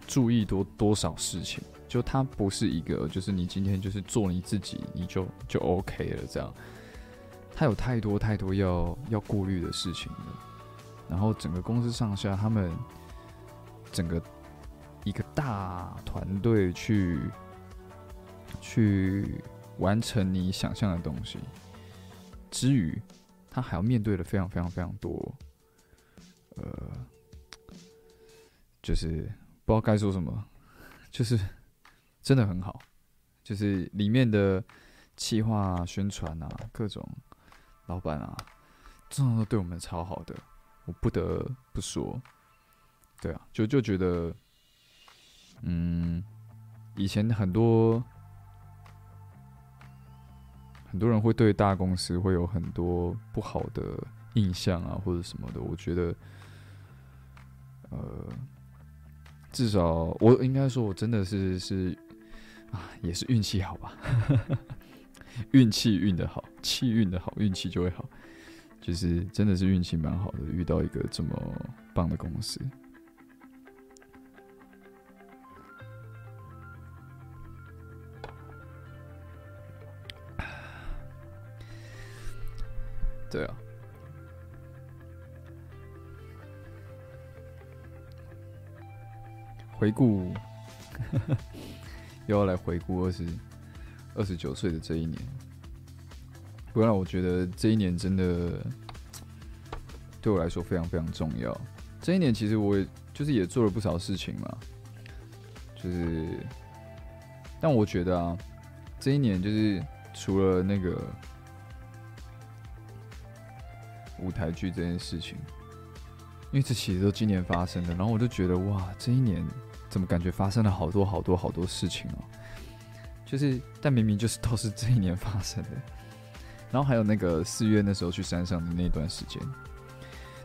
注意多多少事情。就他不是一个，就是你今天就是做你自己，你就就 OK 了这样。他有太多太多要要顾虑的事情了，然后整个公司上下他们。整个一个大团队去去完成你想象的东西。之余，他还要面对的非常非常非常多，呃，就是不知道该说什么，就是真的很好，就是里面的企划、宣传啊，各种老板啊，真的都对我们超好的，我不得不说。对啊，就就觉得，嗯，以前很多很多人会对大公司会有很多不好的印象啊，或者什么的。我觉得，呃，至少我应该说，我真的是是啊，也是运气好吧，<laughs> 运气运的好，气运的好，运气就会好，就是真的是运气蛮好的，遇到一个这么棒的公司。对啊，回顾，<laughs> 又要来回顾二十二十九岁的这一年。不然，我觉得这一年真的对我来说非常非常重要。这一年其实我也就是也做了不少事情嘛，就是，但我觉得啊，这一年就是除了那个。舞台剧这件事情，因为这其实都今年发生的，然后我就觉得哇，这一年怎么感觉发生了好多好多好多事情哦？就是，但明明就是都是这一年发生的。然后还有那个四月那时候去山上的那段时间，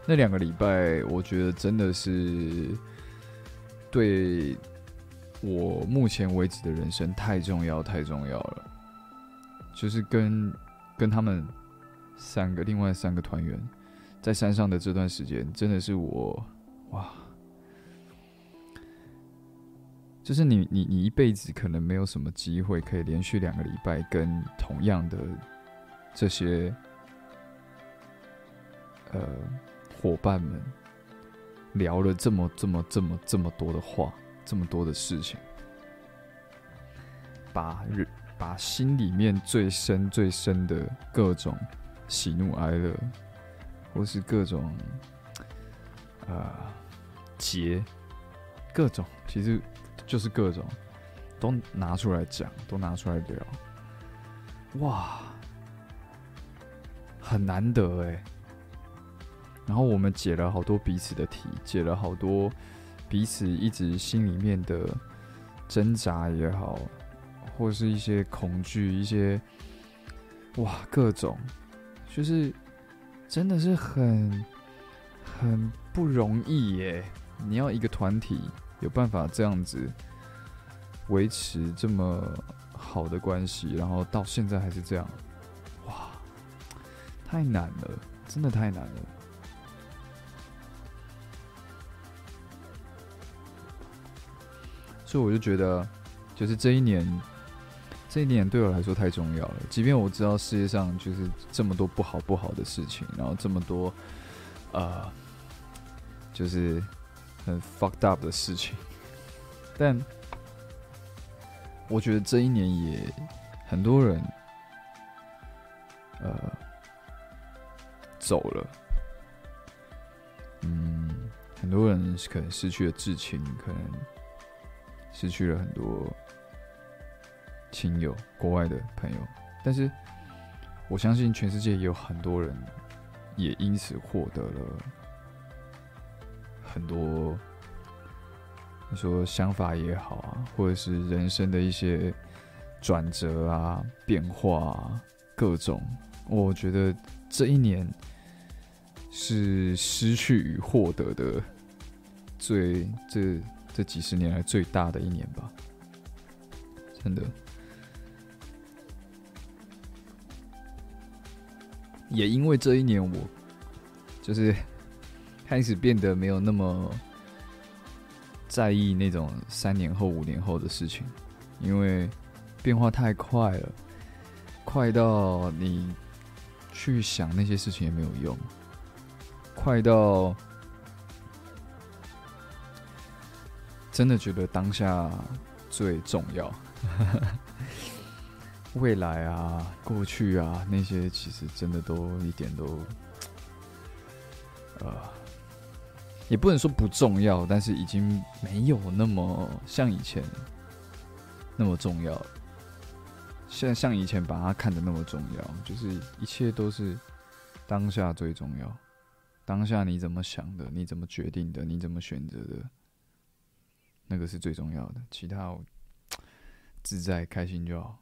那两个礼拜，我觉得真的是对我目前为止的人生太重要太重要了，就是跟跟他们。三个，另外三个团员，在山上的这段时间，真的是我哇，就是你你你一辈子可能没有什么机会可以连续两个礼拜跟同样的这些呃伙伴们聊了这么这么这么这么多的话，这么多的事情，把人把心里面最深最深的各种喜怒哀乐。或是各种，呃，结，各种，其实就是各种，都拿出来讲，都拿出来聊，哇，很难得哎。然后我们解了好多彼此的题，解了好多彼此一直心里面的挣扎也好，或是一些恐惧，一些，哇，各种，就是。真的是很很不容易耶！你要一个团体有办法这样子维持这么好的关系，然后到现在还是这样，哇，太难了，真的太难了。所以我就觉得，就是这一年。这一点对我来说太重要了。即便我知道世界上就是这么多不好不好的事情，然后这么多，呃，就是很 fucked up 的事情，但我觉得这一年也很多人，呃，走了，嗯，很多人可能失去了至亲，可能失去了很多。亲友、国外的朋友，但是我相信全世界也有很多人也因此获得了很多，你说想法也好啊，或者是人生的一些转折啊、变化啊，各种。我觉得这一年是失去与获得的最这这几十年来最大的一年吧，真的。也因为这一年，我就是 <laughs> 开始变得没有那么在意那种三年后、五年后的事情，因为变化太快了，快到你去想那些事情也没有用，快到真的觉得当下最重要。未来啊，过去啊，那些其实真的都一点都，呃，也不能说不重要，但是已经没有那么像以前那么重要。现在像以前把它看得那么重要，就是一切都是当下最重要。当下你怎么想的，你怎么决定的，你怎么选择的，那个是最重要的。其他自在开心就好。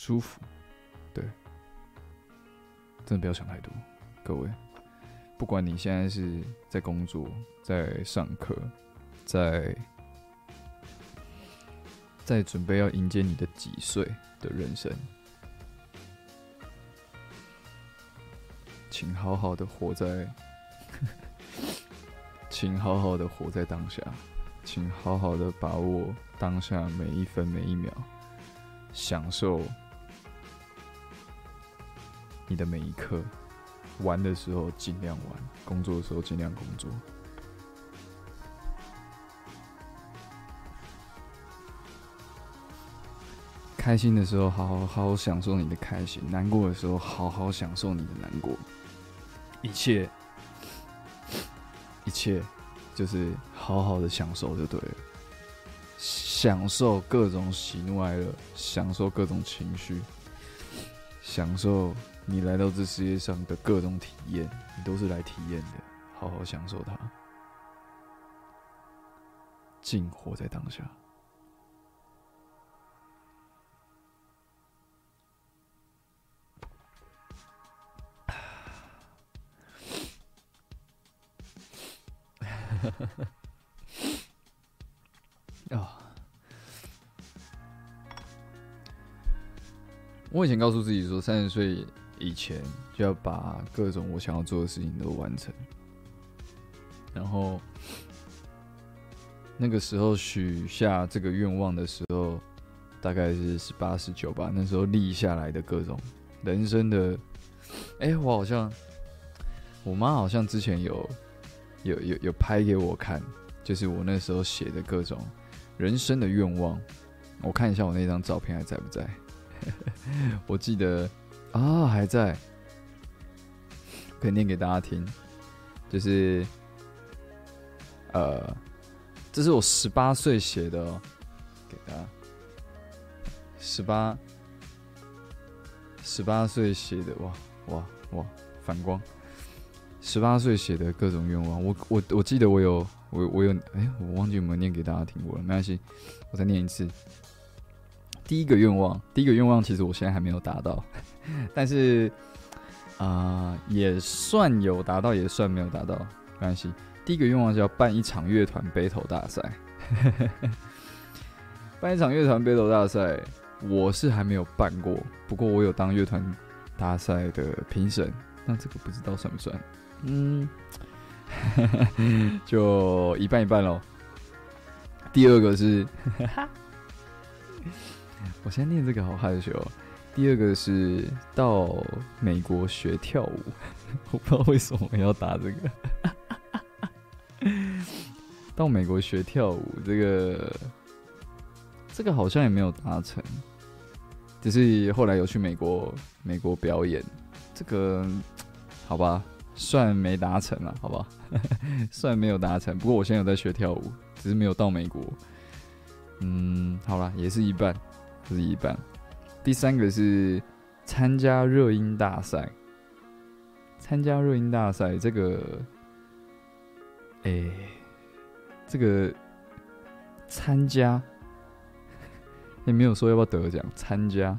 舒服，对，真的不要想太多，各位，不管你现在是在工作、在上课、在在准备要迎接你的几岁的人生，请好好的活在，<laughs> 请好好的活在当下，请好好的把握当下每一分每一秒，享受。你的每一刻，玩的时候尽量玩，工作的时候尽量工作。开心的时候，好好好享受你的开心；难过的时候，好好享受你的难过。一切，一切，就是好好的享受就对了。享受各种喜怒哀乐，享受各种情绪，享受。你来到这世界上的各种体验，你都是来体验的，好好享受它，尽活在当下。<laughs> 啊！我以前告诉自己说，三十岁。以前就要把各种我想要做的事情都完成，然后那个时候许下这个愿望的时候，大概是十八十九吧。那时候立下来的各种人生的，哎，我好像我妈好像之前有有有有拍给我看，就是我那时候写的各种人生的愿望。我看一下我那张照片还在不在？<laughs> 我记得啊，还在，可以念给大家听。就是，呃，这是我十八岁写的哦，给大家。十八，十八岁写的，哇哇哇，反光。十八岁写的各种愿望，我我我记得我有我我有，哎，我忘记有没有念给大家听过了，没关系，我再念一次。第一个愿望，第一个愿望其实我现在还没有达到，<laughs> 但是啊，也算有达到，也算没有达到，没关系。第一个愿望是要办一场乐团 battle 大赛，<laughs> 办一场乐团 battle 大赛，我是还没有办过，不过我有当乐团大赛的评审，那这个不知道算不算？嗯，<laughs> 就一半一半喽。第二个是。我现在念这个好害羞。第二个是到美国学跳舞，<laughs> 我不知道为什么要打这个。到美国学跳舞，这个这个好像也没有达成，只是后来有去美国美国表演，这个好吧，算没达成了，好吧，<laughs> 算没有达成。不过我现在有在学跳舞，只是没有到美国。嗯，好了，也是一半。这是一半，第三个是参加热音大赛。参加热音大赛，这个，哎，这个参加也没有说要不要得奖，参加，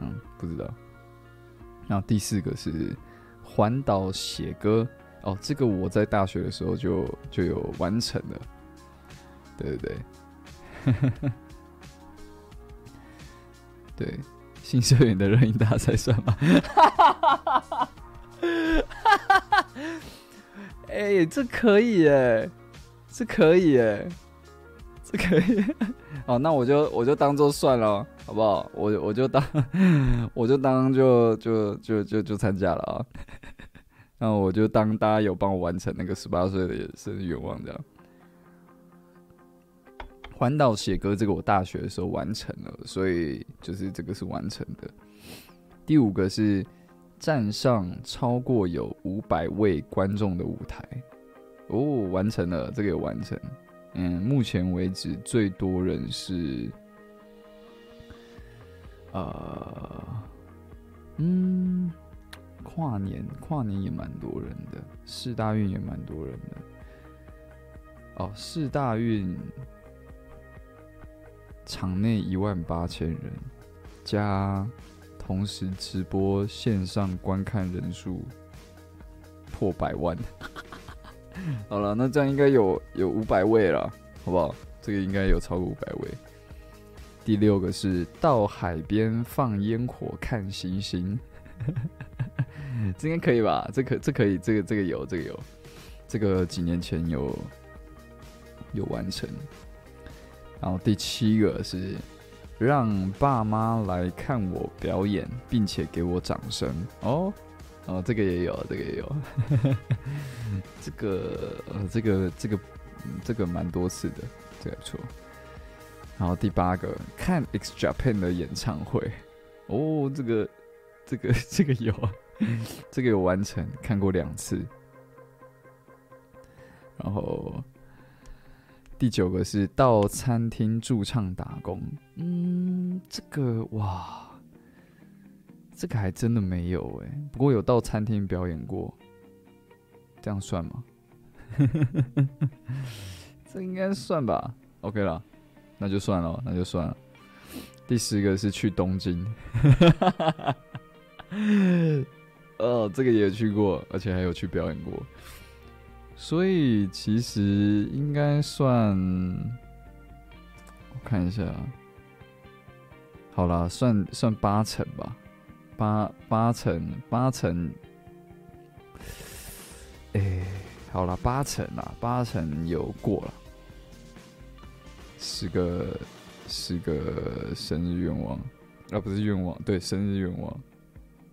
嗯，不知道。然后第四个是环岛写歌，哦，这个我在大学的时候就就有完成了，对对对。对，新社员的热音大赛算吗？<laughs> 哎，这可以哎，这可以哎，这可以。<laughs> 哦，那我就我就当做算了，好不好？我我就当 <laughs> 我就当就就就就就参加了啊。那我就当大家有帮我完成那个十八岁的生日愿望这样。环岛写歌，这个我大学的时候完成了，所以就是这个是完成的。第五个是站上超过有五百位观众的舞台，哦，完成了，这个也完成。嗯，目前为止最多人是，呃，嗯，跨年跨年也蛮多人的，四大运也蛮多人的。哦，四大运。场内一万八千人，加同时直播线上观看人数破百万。<laughs> 好了，那这样应该有有五百位了，好不好？这个应该有超过五百位。第六个是到海边放烟火看星星，<laughs> 这应该可以吧？这可这可以，这个这个有，这个有，这个几年前有有完成。然后第七个是让爸妈来看我表演，并且给我掌声哦。哦，这个也有，这个也有，<laughs> 这个呃，这个这个这个蛮多次的，这个不错。然后第八个看 X Japan 的演唱会哦，这个这个 <laughs> 这个有，这个有完成，看过两次。然后。第九个是到餐厅驻唱打工，嗯，这个哇，这个还真的没有哎，不过有到餐厅表演过，这样算吗？<laughs> 这应该算吧，OK 了，那就算了，那就算了。第十个是去东京，<laughs> 哦，这个也去过，而且还有去表演过。所以其实应该算，我看一下，好啦，算算八成吧，八八成八成，哎，好了，八成啦，八成有过了，十个十个生日愿望，啊，不是愿望，对，生日愿望，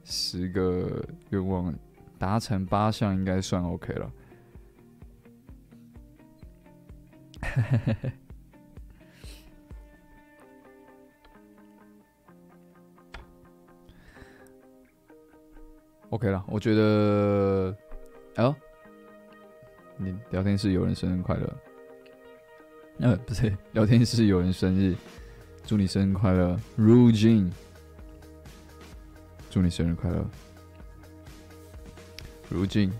十个愿望达成八项，应该算 OK 了。<laughs> OK 了，我觉得，哎呦，你聊天室有人生日快乐，呃，不是，聊天室有人生日，祝你生日快乐，Ru Jin，祝你生日快乐，Ru Jin，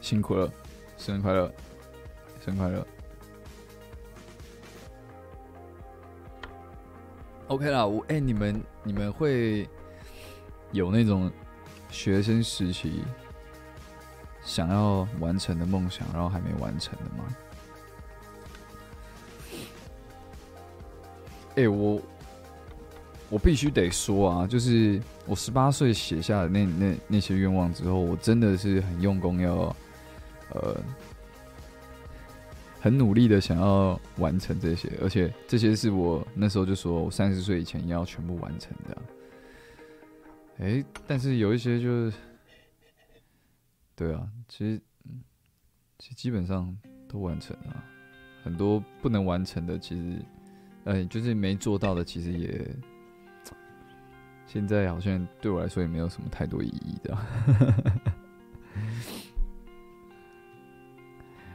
辛苦了，生日快乐，生日快乐，OK 啦，我哎，你们你们会。有那种学生时期想要完成的梦想，然后还没完成的吗？哎，我我必须得说啊，就是我十八岁写下的那那那些愿望之后，我真的是很用功，要呃很努力的想要完成这些，而且这些是我那时候就说我三十岁以前要全部完成的。哎，但是有一些就是，对啊，其实，其实基本上都完成了，很多不能完成的，其实，哎，就是没做到的，其实也，现在好像对我来说也没有什么太多意义的。<laughs>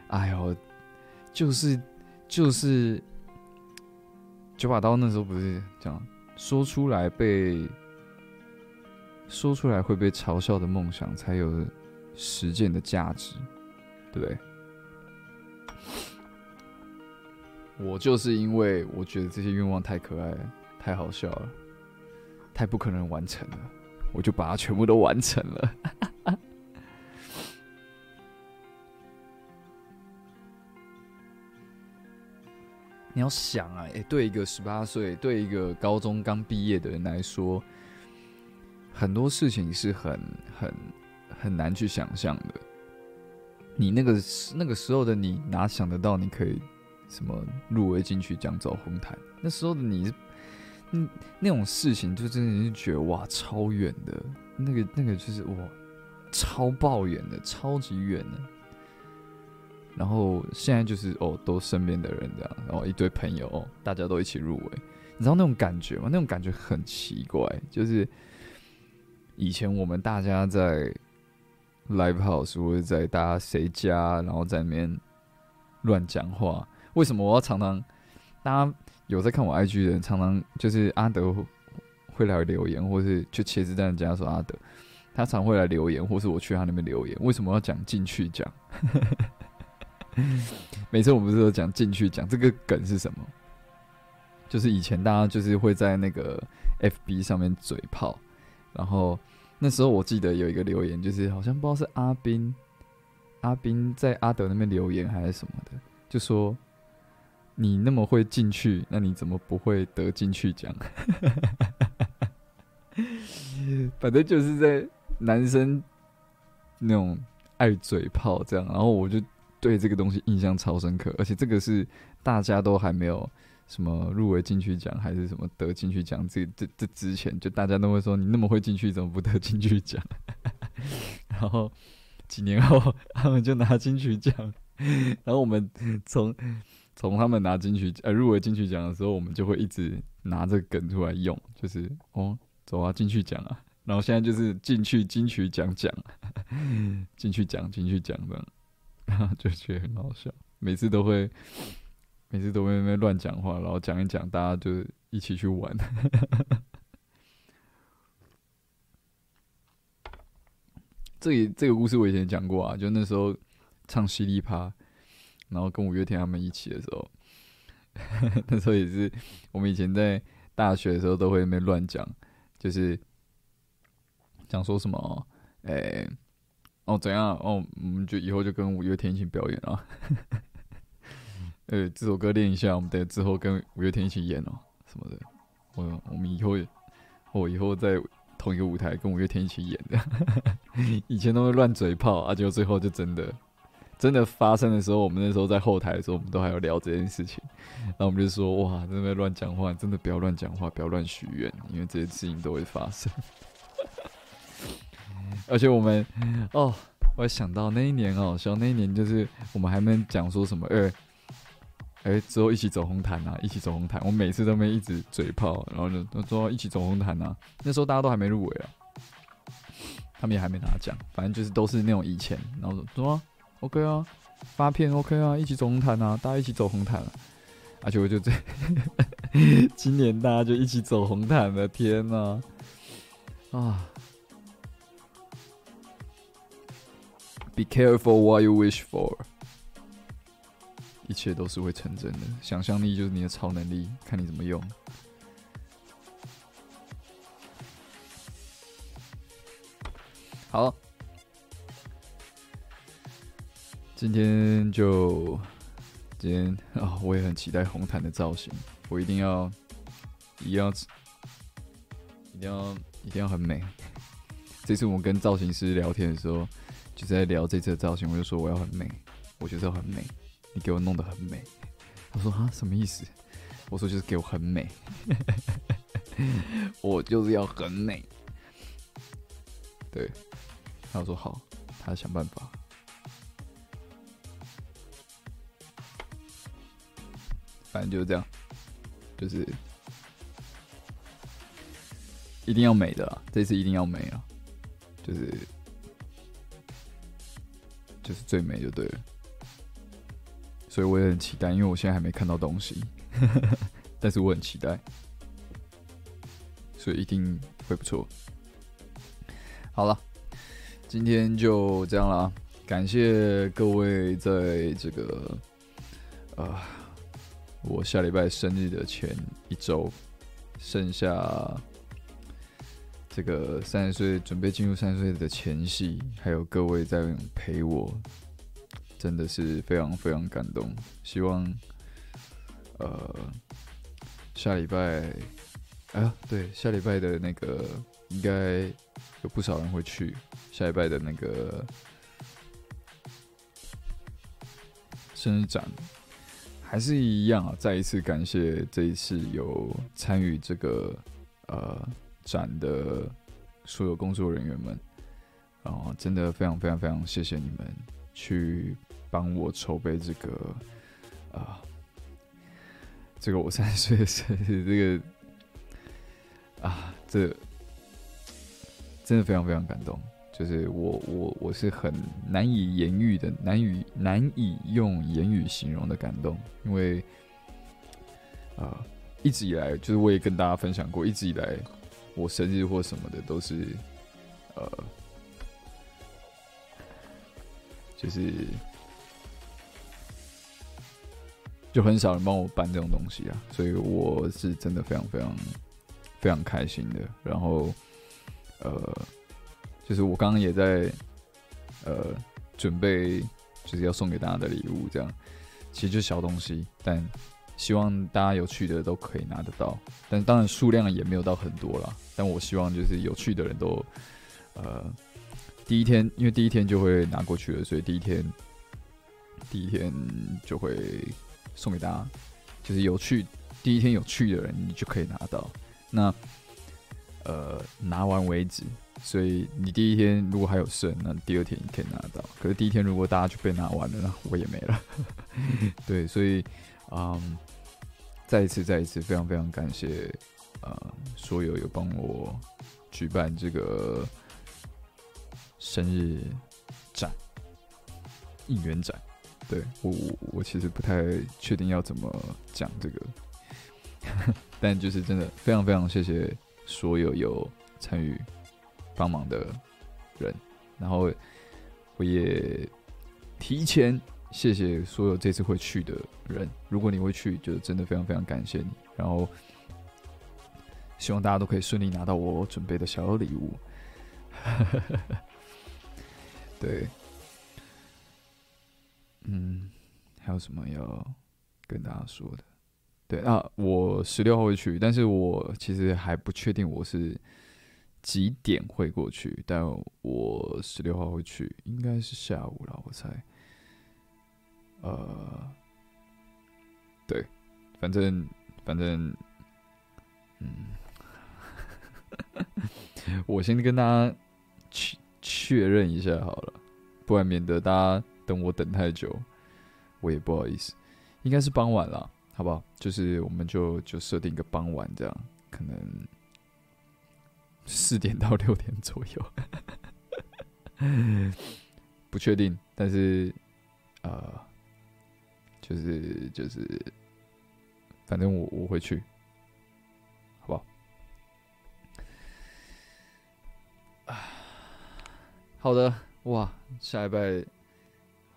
哎呦，就是就是九把刀那时候不是讲说出来被。说出来会被嘲笑的梦想，才有实践的价值，对不对？<laughs> 我就是因为我觉得这些愿望太可爱、太好笑了、太不可能完成了，我就把它全部都完成了。<laughs> 你要想啊，哎，对一个十八岁、对一个高中刚毕业的人来说。很多事情是很很很难去想象的。你那个那个时候的你，哪想得到你可以什么入围进去讲走红毯？那时候的你，嗯，那种事情就真的是觉得哇，超远的，那个那个就是哇，超爆远的，超级远的。然后现在就是哦，都身边的人这样，然后一堆朋友，大家都一起入围，你知道那种感觉吗？那种感觉很奇怪，就是。以前我们大家在 live house 或者在大家谁家，然后在那边乱讲话。为什么我要常常？大家有在看我 IG 的人，常常就是阿德会来留言，或是就茄子蛋家说阿德，他常会来留言，或是我去他那边留言。为什么要讲进去讲？<laughs> 每次我们不是都讲进去讲？这个梗是什么？就是以前大家就是会在那个 FB 上面嘴炮。然后那时候我记得有一个留言，就是好像不知道是阿斌，阿斌在阿德那边留言还是什么的，就说你那么会进去，那你怎么不会得进去奖？<laughs> 反正就是在男生那种爱嘴炮这样，然后我就对这个东西印象超深刻，而且这个是大家都还没有。什么入围金曲奖还是什么得金曲奖？这这这之前就大家都会说你那么会进去，怎么不得金曲奖？<laughs> 然后几年后他们就拿金曲奖，然后我们从从他们拿金曲呃入围金曲奖的时候，我们就会一直拿这个梗出来用，就是哦走啊进去奖啊，然后现在就是进去金曲奖奖，<laughs> 进去奖进去奖的，就觉得很好笑，每次都会。每次都会那乱讲话，然后讲一讲，大家就一起去玩。<laughs> 这里这个故事我以前讲过啊，就那时候唱犀利趴，然后跟五月天他们一起的时候，<laughs> 那时候也是我们以前在大学的时候都会那乱讲，就是讲说什么，哎，哦怎样，哦我们就以后就跟五月天一起表演啊。<laughs> 呃，这首歌练一下，我们等之后跟五月天一起演哦，什么的。我我们以后我以后在同一个舞台跟五月天一起演的。<laughs> 以前都会乱嘴炮，啊，结果最后就真的真的发生的时候，我们那时候在后台的时候，我们都还有聊这件事情。然后我们就说：哇，真的乱讲话，真的不要乱讲话，不要乱许愿，因为这些事情都会发生。而且我们哦，我想到那一年哦，像那一年就是我们还没讲说什么，哎哎，之后一起走红毯啊，一起走红毯。我每次都没一直嘴炮，然后就说一起走红毯啊。那时候大家都还没入围啊，他们也还没拿奖，反正就是都是那种以前，然后说 OK 啊，发片 OK 啊，一起走红毯啊，大家一起走红毯了。而且我就这，<laughs> 今年大家就一起走红毯了，天呐，啊！Be careful what you wish for，一切都是会成真的。想象力就是你的超能力，看你怎么用。好，今天就今天啊，我也很期待红毯的造型，我一定要，一定要，一定要，一定要很美。这次我跟造型师聊天的时候。就在聊这次的造型，我就说我要很美，我觉得很美，你给我弄得很美。他说啊，什么意思？我说就是给我很美，<laughs> 我就是要很美。对，他说好，他想办法。反正就是这样，就是一定要美的，这次一定要美啊，就是。就是最美就对了，所以我也很期待，因为我现在还没看到东西，<laughs> 但是我很期待，所以一定会不错。好了，今天就这样了啊，感谢各位在这个啊，我下礼拜生日的前一周，剩下。这个三十岁准备进入三十岁的前夕，还有各位在陪我，真的是非常非常感动。希望，呃，下礼拜，啊，对，下礼拜的那个应该有不少人会去下礼拜的那个生日展，还是一样啊！再一次感谢这一次有参与这个呃。展的所有工作人员们，然后真的非常非常非常谢谢你们去帮我筹备这个啊，这个我三十岁生日，这个啊，这真的非常非常感动。就是我我我是很难以言喻的，难以难以用言语形容的感动，因为啊，一直以来就是我也跟大家分享过，一直以来。我生日或什么的都是，呃，就是就很少人帮我办这种东西啊，所以我是真的非常非常非常开心的。然后，呃，就是我刚刚也在呃准备，就是要送给大家的礼物，这样其实就小东西，但。希望大家有趣的都可以拿得到，但当然数量也没有到很多了。但我希望就是有趣的人都，呃，第一天因为第一天就会拿过去了，所以第一天第一天就会送给大家，就是有趣第一天有趣的人你就可以拿到。那呃拿完为止，所以你第一天如果还有剩，那第二天你可以拿到。可是第一天如果大家就被拿完了，那我也没了。<laughs> 对，所以。嗯，再一次，再一次，非常非常感谢，呃，所有有帮我举办这个生日展、应援展。对我，我我其实不太确定要怎么讲这个，但就是真的非常非常谢谢所有有参与帮忙的人，然后我也提前。谢谢所有这次会去的人。如果你会去，就真的非常非常感谢你。然后，希望大家都可以顺利拿到我准备的小礼物。<laughs> 对，嗯，还有什么要跟大家说的？对，那我十六号会去，但是我其实还不确定我是几点会过去，但我十六号会去，应该是下午了，我猜。呃，对，反正反正，嗯，<laughs> 我先跟大家确确认一下好了，不然免得大家等我等太久，我也不好意思。应该是傍晚了，好不好？就是我们就就设定一个傍晚这样，可能四点到六点左右，<laughs> 不确定，但是呃。就是就是，反正我我会去，好不好？<sighs> 好的，哇，下一拜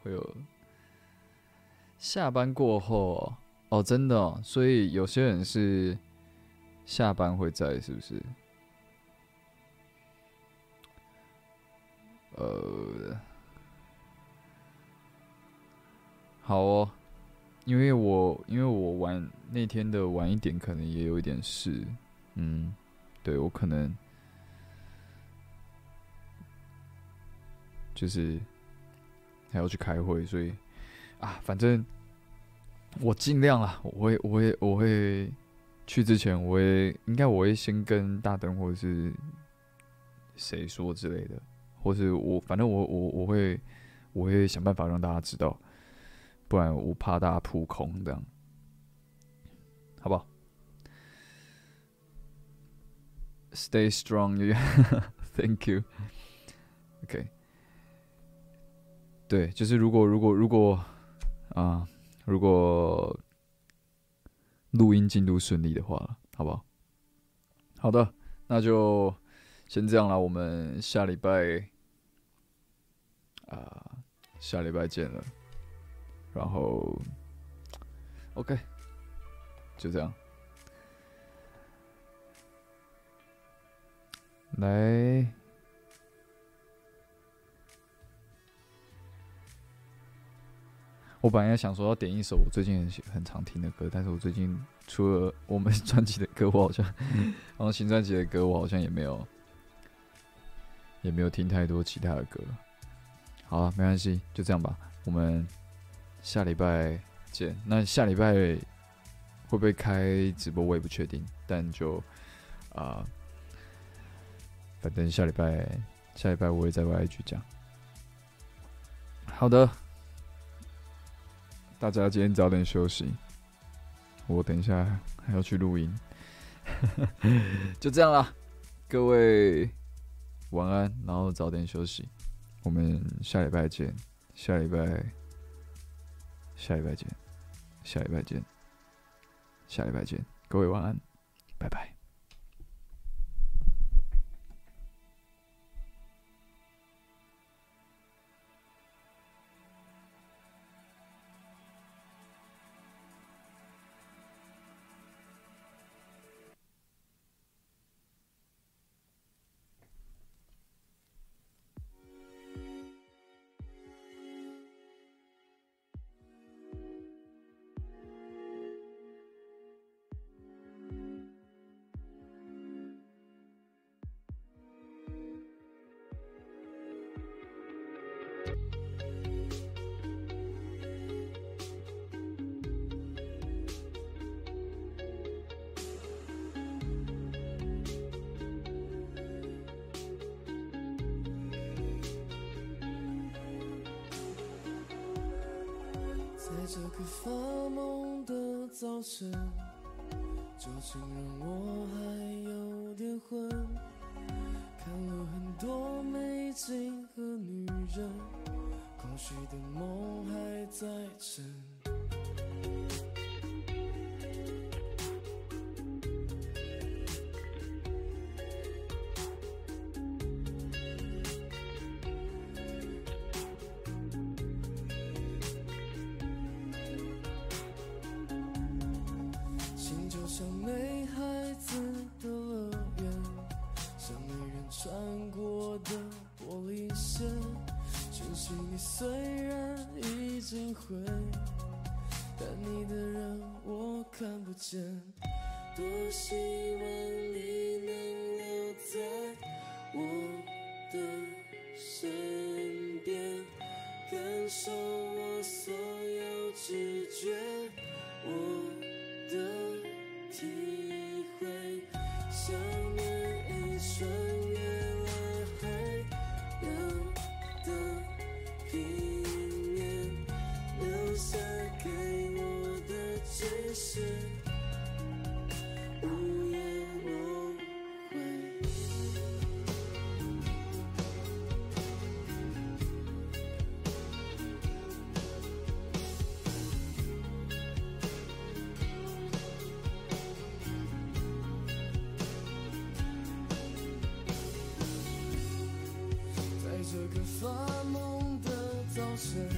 会有下班过后哦，真的，所以有些人是下班会在，是不是？呃，好哦。因为我因为我晚那天的晚一点，可能也有一点事，嗯，对我可能就是还要去开会，所以啊，反正我尽量啊，我会我会我会去之前，我会应该我会先跟大灯或者是谁说之类的，或是我反正我我我会我会想办法让大家知道。不然我怕大家扑空，这样，好不好？Stay strong, <laughs> thank you. OK，对，就是如果如果如果啊，如果录音进度顺利的话，好不好？好的，那就先这样了。我们下礼拜啊，下礼拜见了。然后，OK，就这样。来，我本来想说要点一首我最近很很常听的歌，但是我最近除了我们专辑的歌，我好像，然后新专辑的歌，我好像也没有，也没有听太多其他的歌。好了，没关系，就这样吧，我们。下礼拜见。那下礼拜会不会开直播，我也不确定。但就啊，反正下礼拜下礼拜我会在 YG 讲。好的，大家今天早点休息。我等一下还要去录音。<laughs> 就这样啦，各位晚安，然后早点休息。我们下礼拜见。下礼拜。下礼拜见，下礼拜见，下礼拜见，各位晚安，拜拜。这个发梦的早晨，酒精让我还有点昏。看了很多美景和女人，空虚的梦还在沉。会但你的人我看不见多希望 closer.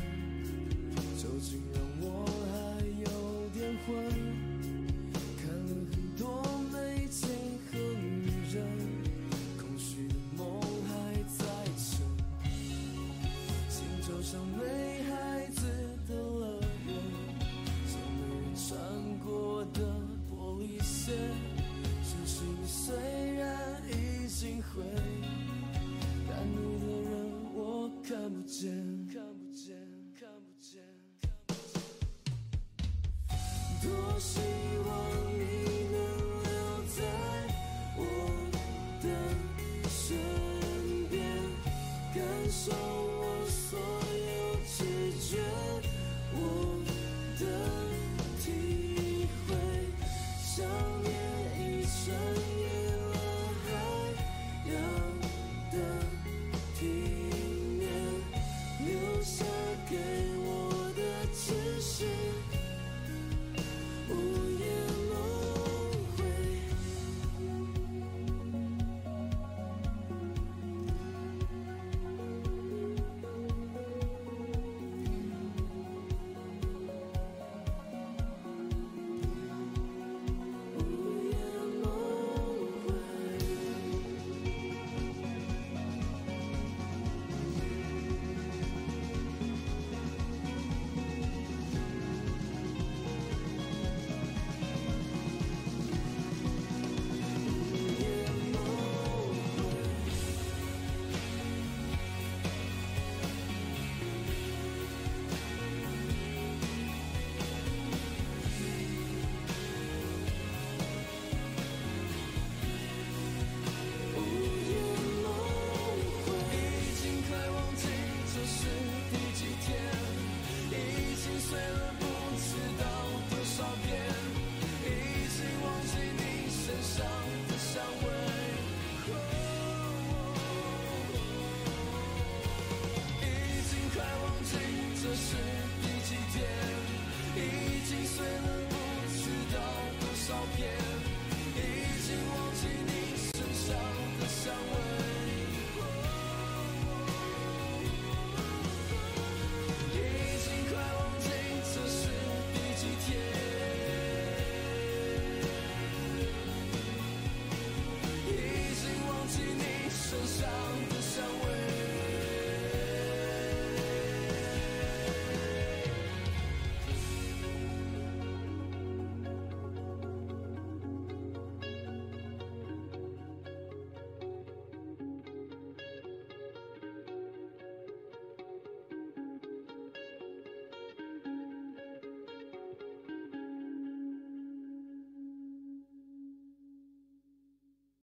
so